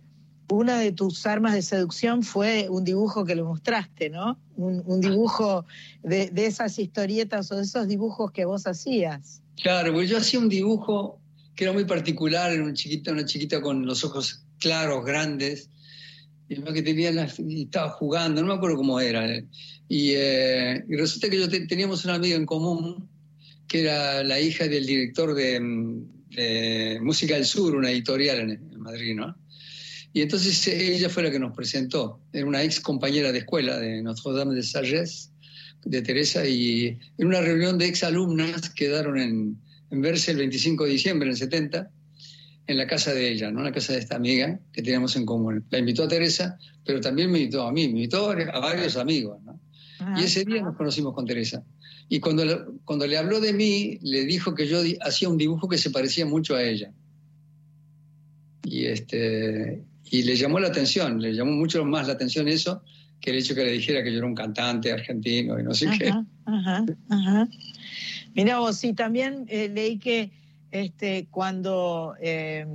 una de tus armas de seducción fue un dibujo que le mostraste, ¿no? Un, un dibujo de, de esas historietas o de esos dibujos que vos hacías.
Claro, porque yo hacía un dibujo que era muy particular, era una chiquita, una chiquita con los ojos claros, grandes, además que tenía y estaba jugando, no me acuerdo cómo era. Y, eh, y resulta que yo te- teníamos una amiga en común, que era la hija del director de, de Música del Sur, una editorial en, en Madrid, ¿no? Y entonces eh, ella fue la que nos presentó. Era una ex compañera de escuela de Notre Dame de Sagesse, de Teresa, y en una reunión de ex alumnas quedaron en, en verse el 25 de diciembre del 70 en la casa de ella, ¿no? En la casa de esta amiga que teníamos en común. La invitó a Teresa, pero también me invitó a mí, me invitó a varios amigos, ¿no? Y ese día nos conocimos con Teresa. Y cuando, le- cuando le habló de mí, le dijo que yo hacía un dibujo que se parecía mucho a ella. Y, este, y le llamó la atención, le llamó mucho más la atención eso que el hecho que le dijera que yo era un cantante argentino y no sé qué.
Ajá, ajá, ajá. Mira vos, y también eh, leí que este, cuando, eh,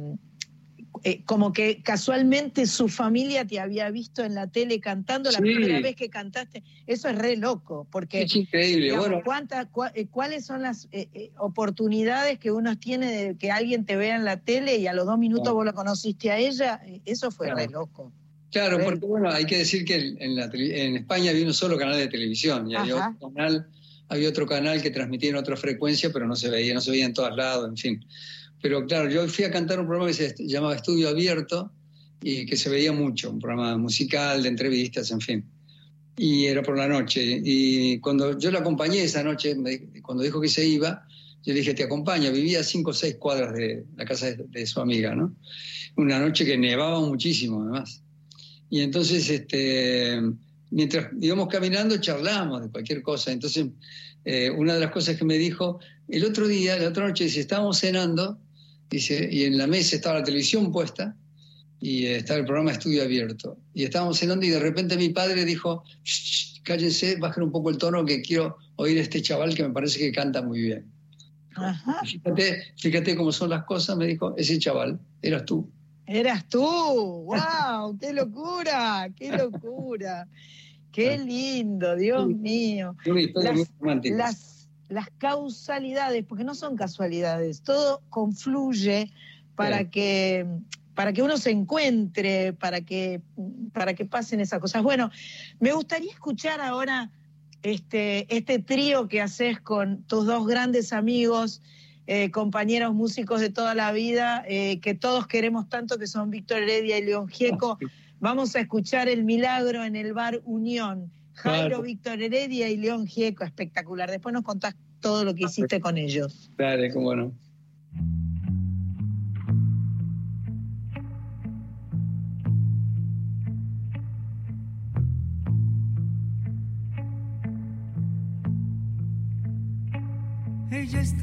eh, como que casualmente su familia te había visto en la tele cantando la
Sí.
primera vez que cantaste, eso es re loco, porque...
Es increíble.
digamos,
Bueno,
¿cuánta- cua- eh, ¿Cuáles son las eh, oportunidades que uno tiene de que alguien te vea en la tele y a los dos minutos vos la conociste a ella? Eso fue
Claro.
re loco.
Claro,
Re-
porque bueno, hay que decir que en, la en España había un solo canal de televisión y había otro canal, había otro canal que transmitía en otra frecuencia, pero no se veía, no se veía en todos lados, en fin. Pero claro, yo fui a cantar un programa que se llamaba Estudio Abierto y que se veía mucho, un programa musical, de entrevistas, en fin. Y era por la noche. Y cuando yo la acompañé esa noche, me cuando dijo que se iba, yo le dije, te acompaño. Vivía a cinco o seis cuadras de la casa de, de su amiga, ¿no? Una noche que nevaba muchísimo, además. Y entonces, este, mientras íbamos caminando, charlábamos de cualquier cosa. Entonces, eh, una de las cosas que me dijo, el otro día, la otra noche, dice, estábamos cenando, dice, y en la mesa estaba la televisión puesta, y eh, estaba el programa Estudio Abierto. Y estábamos cenando y de repente mi padre dijo, "Shh, shh, cállense, bajen un poco el tono que quiero oír a este chaval que me parece que canta muy bien.
Ajá.
Fíjate, fíjate cómo son las cosas, me dijo, ese chaval, eras tú.
Eras tú, wow, qué locura, qué locura, qué lindo, Dios mío. Las, las, las causalidades, porque no son casualidades, todo confluye para
Sí.
que para que uno se encuentre, para que, para que pasen esas cosas. Bueno, me gustaría escuchar ahora este, este trío que haces con tus dos grandes amigos, eh, compañeros músicos de toda la vida, eh, que todos queremos tanto, que son Víctor Heredia y León Gieco. Vamos a escuchar El Milagro en el bar Unión. Jairo,
Claro.
Víctor Heredia y León Gieco, espectacular. Después nos contás todo lo que hiciste con ellos.
Dale, cómo no.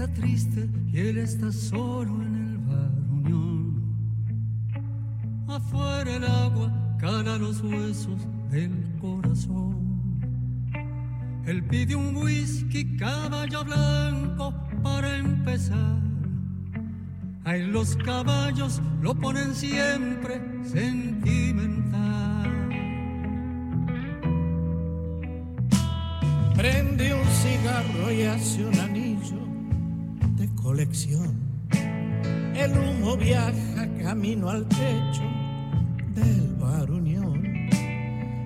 Triste y él está solo en el bar Unión. Afuera el agua cala los huesos del corazón. Él pide un whisky caballo blanco para empezar. Ahí los caballos lo ponen siempre sentimental.
Prende un cigarro y hace un anillo colección. El humo viaja camino al techo del bar Unión.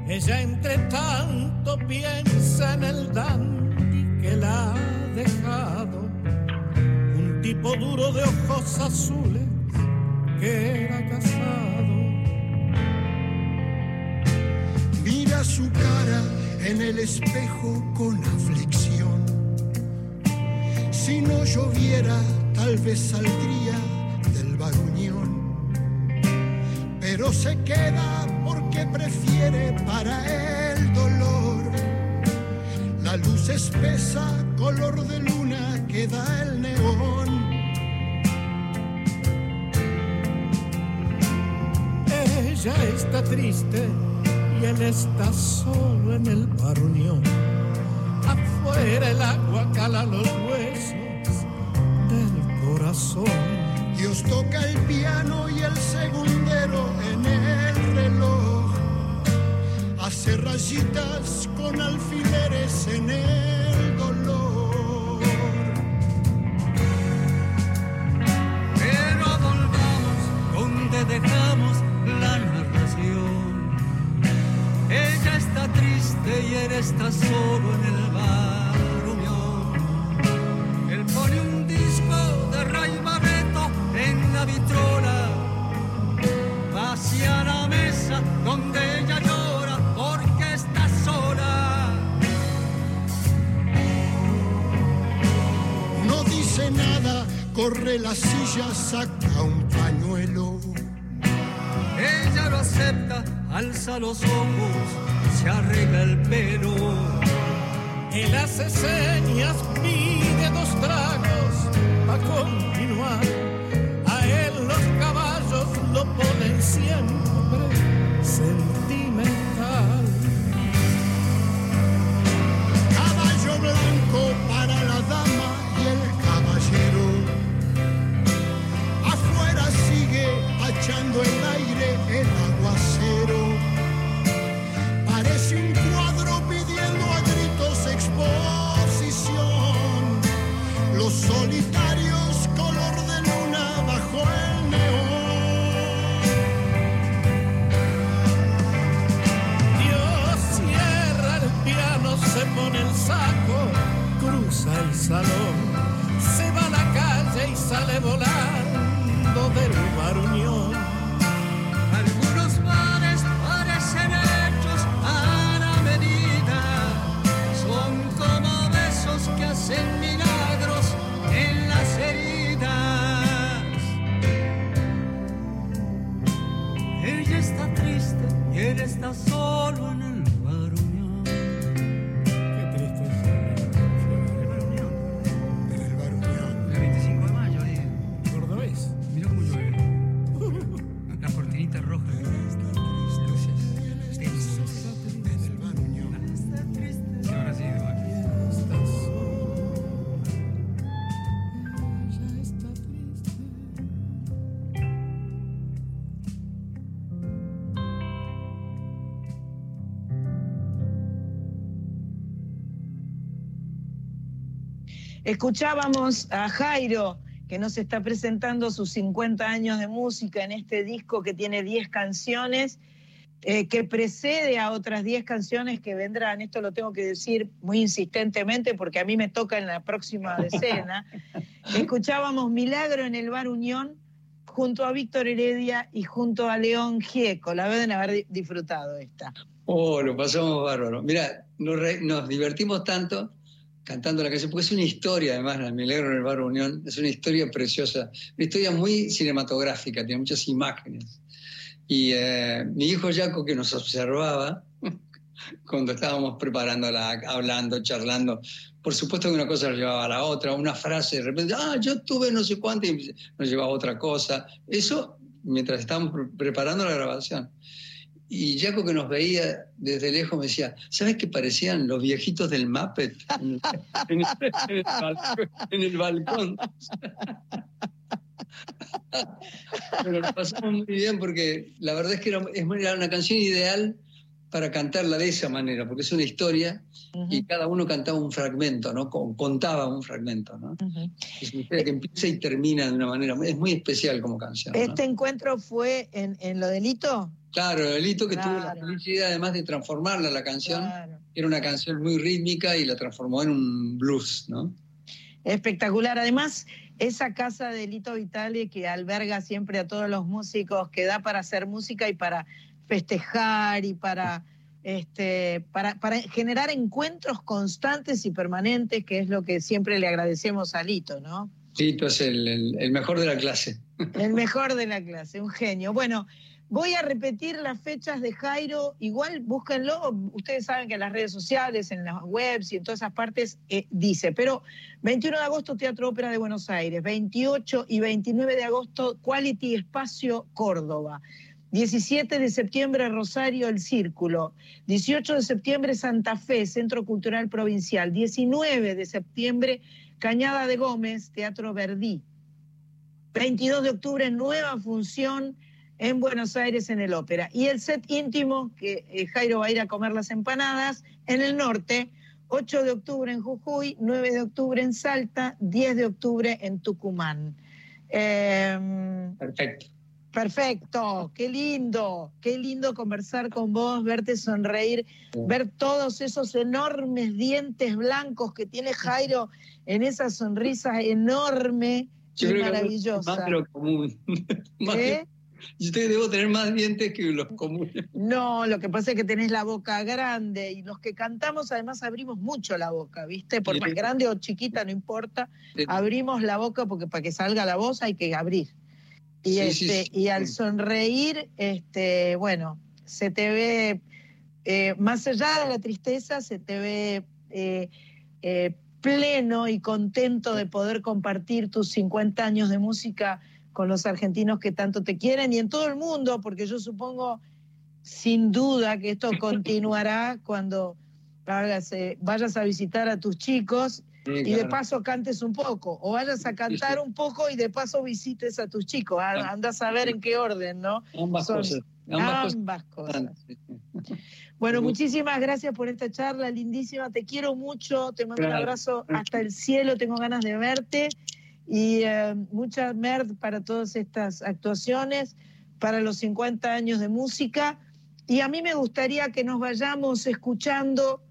Ella entre tanto piensa en el dandy que la ha dejado. Un tipo duro de ojos azules que era casado.
Mira su cara en el espejo con aflicción. Si no lloviera, tal vez saldría del baruñón. Pero se queda porque prefiere para el dolor la luz espesa, color de luna que da el neón.
Ella está triste y él está solo en el bar Unión. Afuera el agua cala los huesos del
Dios toca el piano y el segundero en el reloj hace rayitas con alfileres en el dolor.
Pero volvamos donde dejamos la narración. Ella está triste y él está solo en el Va hacia la mesa donde ella llora porque está sola.
No dice nada, corre la silla, saca un pañuelo.
Ella lo acepta, alza los ojos, se arregla el pelo.
Él hace señas, pide dos tragos a continuar.
El aire el aguacero. Parece un cuadro pidiendo a gritos exposición. Los solitarios color de luna bajo el neón.
Dios cierra el piano, se pone el saco, cruza el salón, se va a la calle y sale volando
Escuchábamos a Jairo, que nos está presentando sus 50 años de música en este disco que tiene 10 canciones, eh, que precede a otras 10 canciones que vendrán. Esto lo tengo que decir muy insistentemente porque a mí me toca en la próxima decena. Escuchábamos Milagro en el Bar Unión junto a Víctor Heredia y junto a León Gieco. La deben haber di- disfrutado esta.
Oh, lo pasamos bárbaro. Mira, nos divertimos tanto cantando la canción, porque es una historia, además, la Milagro en el Bar Unión, es una historia preciosa, una historia muy cinematográfica, tiene muchas imágenes. Y eh, mi hijo Jaco, que nos observaba cuando estábamos preparándola, hablando, charlando, por supuesto que una cosa nos llevaba a la otra, una frase, de repente, ah, yo tuve no sé cuánto, y nos llevaba a otra cosa. Eso mientras estábamos pre- preparando la grabación. Y Jaco que nos veía desde lejos me decía, ¿sabes qué parecían los viejitos del Muppet en el, balcón? Pero lo pasamos muy bien porque la verdad es que era, era una canción ideal para cantarla de esa manera, porque es una historia y cada uno cantaba un fragmento, ¿no? Con- Contaba un fragmento, ¿no? Es una historia que empieza y termina de una manera, es muy especial como canción. ¿no?
¿Este encuentro fue en, en lo delito?
Claro, Elito que tuvo la
Claro.
idea además de transformarla la canción,
Claro.
era una canción muy rítmica y la transformó en un blues, ¿no?
Espectacular. Además, esa casa de Lito Vitale que alberga siempre a todos los músicos, que da para hacer música y para festejar y para, este, para, para generar encuentros constantes y permanentes, que es lo que siempre le agradecemos a Lito, ¿no?
Lito es el, el- el mejor de la clase.
El mejor de la clase, un genio. Bueno, voy a repetir las fechas de Jairo, igual búsquenlo, ustedes saben que en las redes sociales, en las webs y en todas esas partes eh, dice, pero 21 de agosto Teatro Ópera de Buenos Aires, 28 y 29 de agosto Quality Espacio Córdoba. 17 de septiembre Rosario El Círculo, 18 de septiembre Santa Fe, Centro Cultural Provincial, 19 de septiembre Cañada de Gómez, Teatro Verdí, 22 de octubre, nueva función en Buenos Aires en el Ópera. Y el set íntimo, que eh, Jairo va a ir a comer las empanadas, en el norte, 8 de octubre en Jujuy, 9 de octubre en Salta, 10 de octubre en Tucumán. Em,
Perfecto.
Perfecto, qué lindo, qué lindo conversar con vos, verte sonreír, ver todos esos enormes dientes blancos que tiene Jairo en esa sonrisa enorme
Yo
y
creo que
maravillosa.
más lo común.
¿Eh?
Yo debo tener más dientes que los comunes.
No, lo que pasa es que tenés la boca grande y los que cantamos además abrimos mucho la boca, ¿viste? Por más grande o chiquita, no importa, abrimos la boca porque para que salga la voz hay que abrir. Y,
Sí,
este,
sí,
y al sonreír, este, bueno, se te ve, eh, más allá de la tristeza, se te ve eh, eh, pleno y contento de poder compartir tus 50 años de música con los argentinos que tanto te quieren y en todo el mundo, porque yo supongo sin duda que esto continuará cuando vayas a visitar a tus chicos
Sí,
y de paso cantes un poco, o vayas a cantar un poco y de paso visites a tus chicos. A-
Claro.
Anda a saber en qué orden, ¿no?
Ambas
Son-
cosas. Ambas,
ambas
cosas.
cosas. Bueno, muchísimas gracias por esta charla lindísima. Te quiero mucho, te mando un abrazo hasta el cielo, tengo ganas de verte. Y eh, mucha merd para todas estas actuaciones, para los 50 años de música. Y a mí me gustaría que nos vayamos escuchando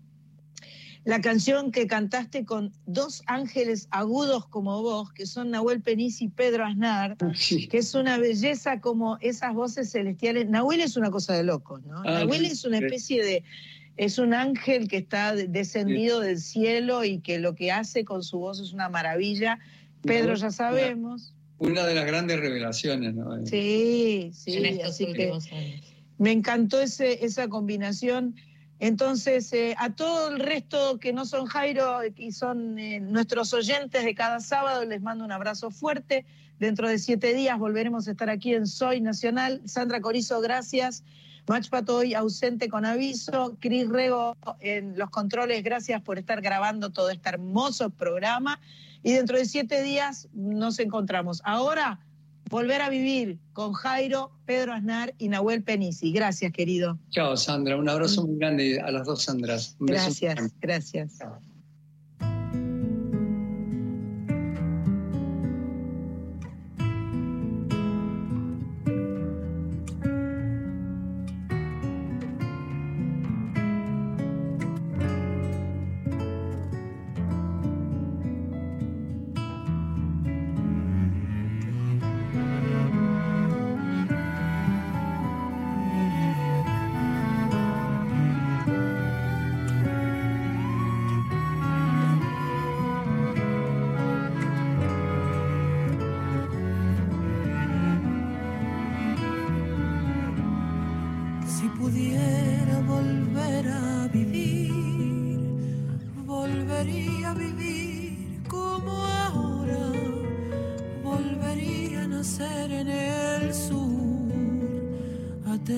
la canción que cantaste con dos ángeles agudos como vos, que son Nahuel Peniz y Pedro Aznar,
Sí.
que es una belleza como esas voces celestiales. Nahuel es una cosa de locos, ¿no?
Ah,
Nahuel
sí,
es una especie de, es un ángel que está de- descendido del cielo y que lo que hace con su voz es una maravilla. Pedro ya sabemos.
Una de las grandes revelaciones, ¿no?
Sí, sí,
en estos
así que
últimos años.
me encantó ese, esa combinación. Entonces, eh, a todo el resto que no son Jairo y son eh, nuestros oyentes de cada sábado, les mando un abrazo fuerte. Dentro de siete días volveremos a estar aquí en Soy Nacional. Sandra Corizo, gracias. Mach Pato hoy ausente con aviso. Cris Rego en los controles, gracias por estar grabando todo este hermoso programa. Y dentro de siete días nos encontramos. Ahora, volver a vivir con Jairo, Pedro Aznar y Nahuel Penisi. Gracias, querido.
Chao, Sandra. Un abrazo muy grande a las dos Sandras. Un
Gracias, gracias.
Si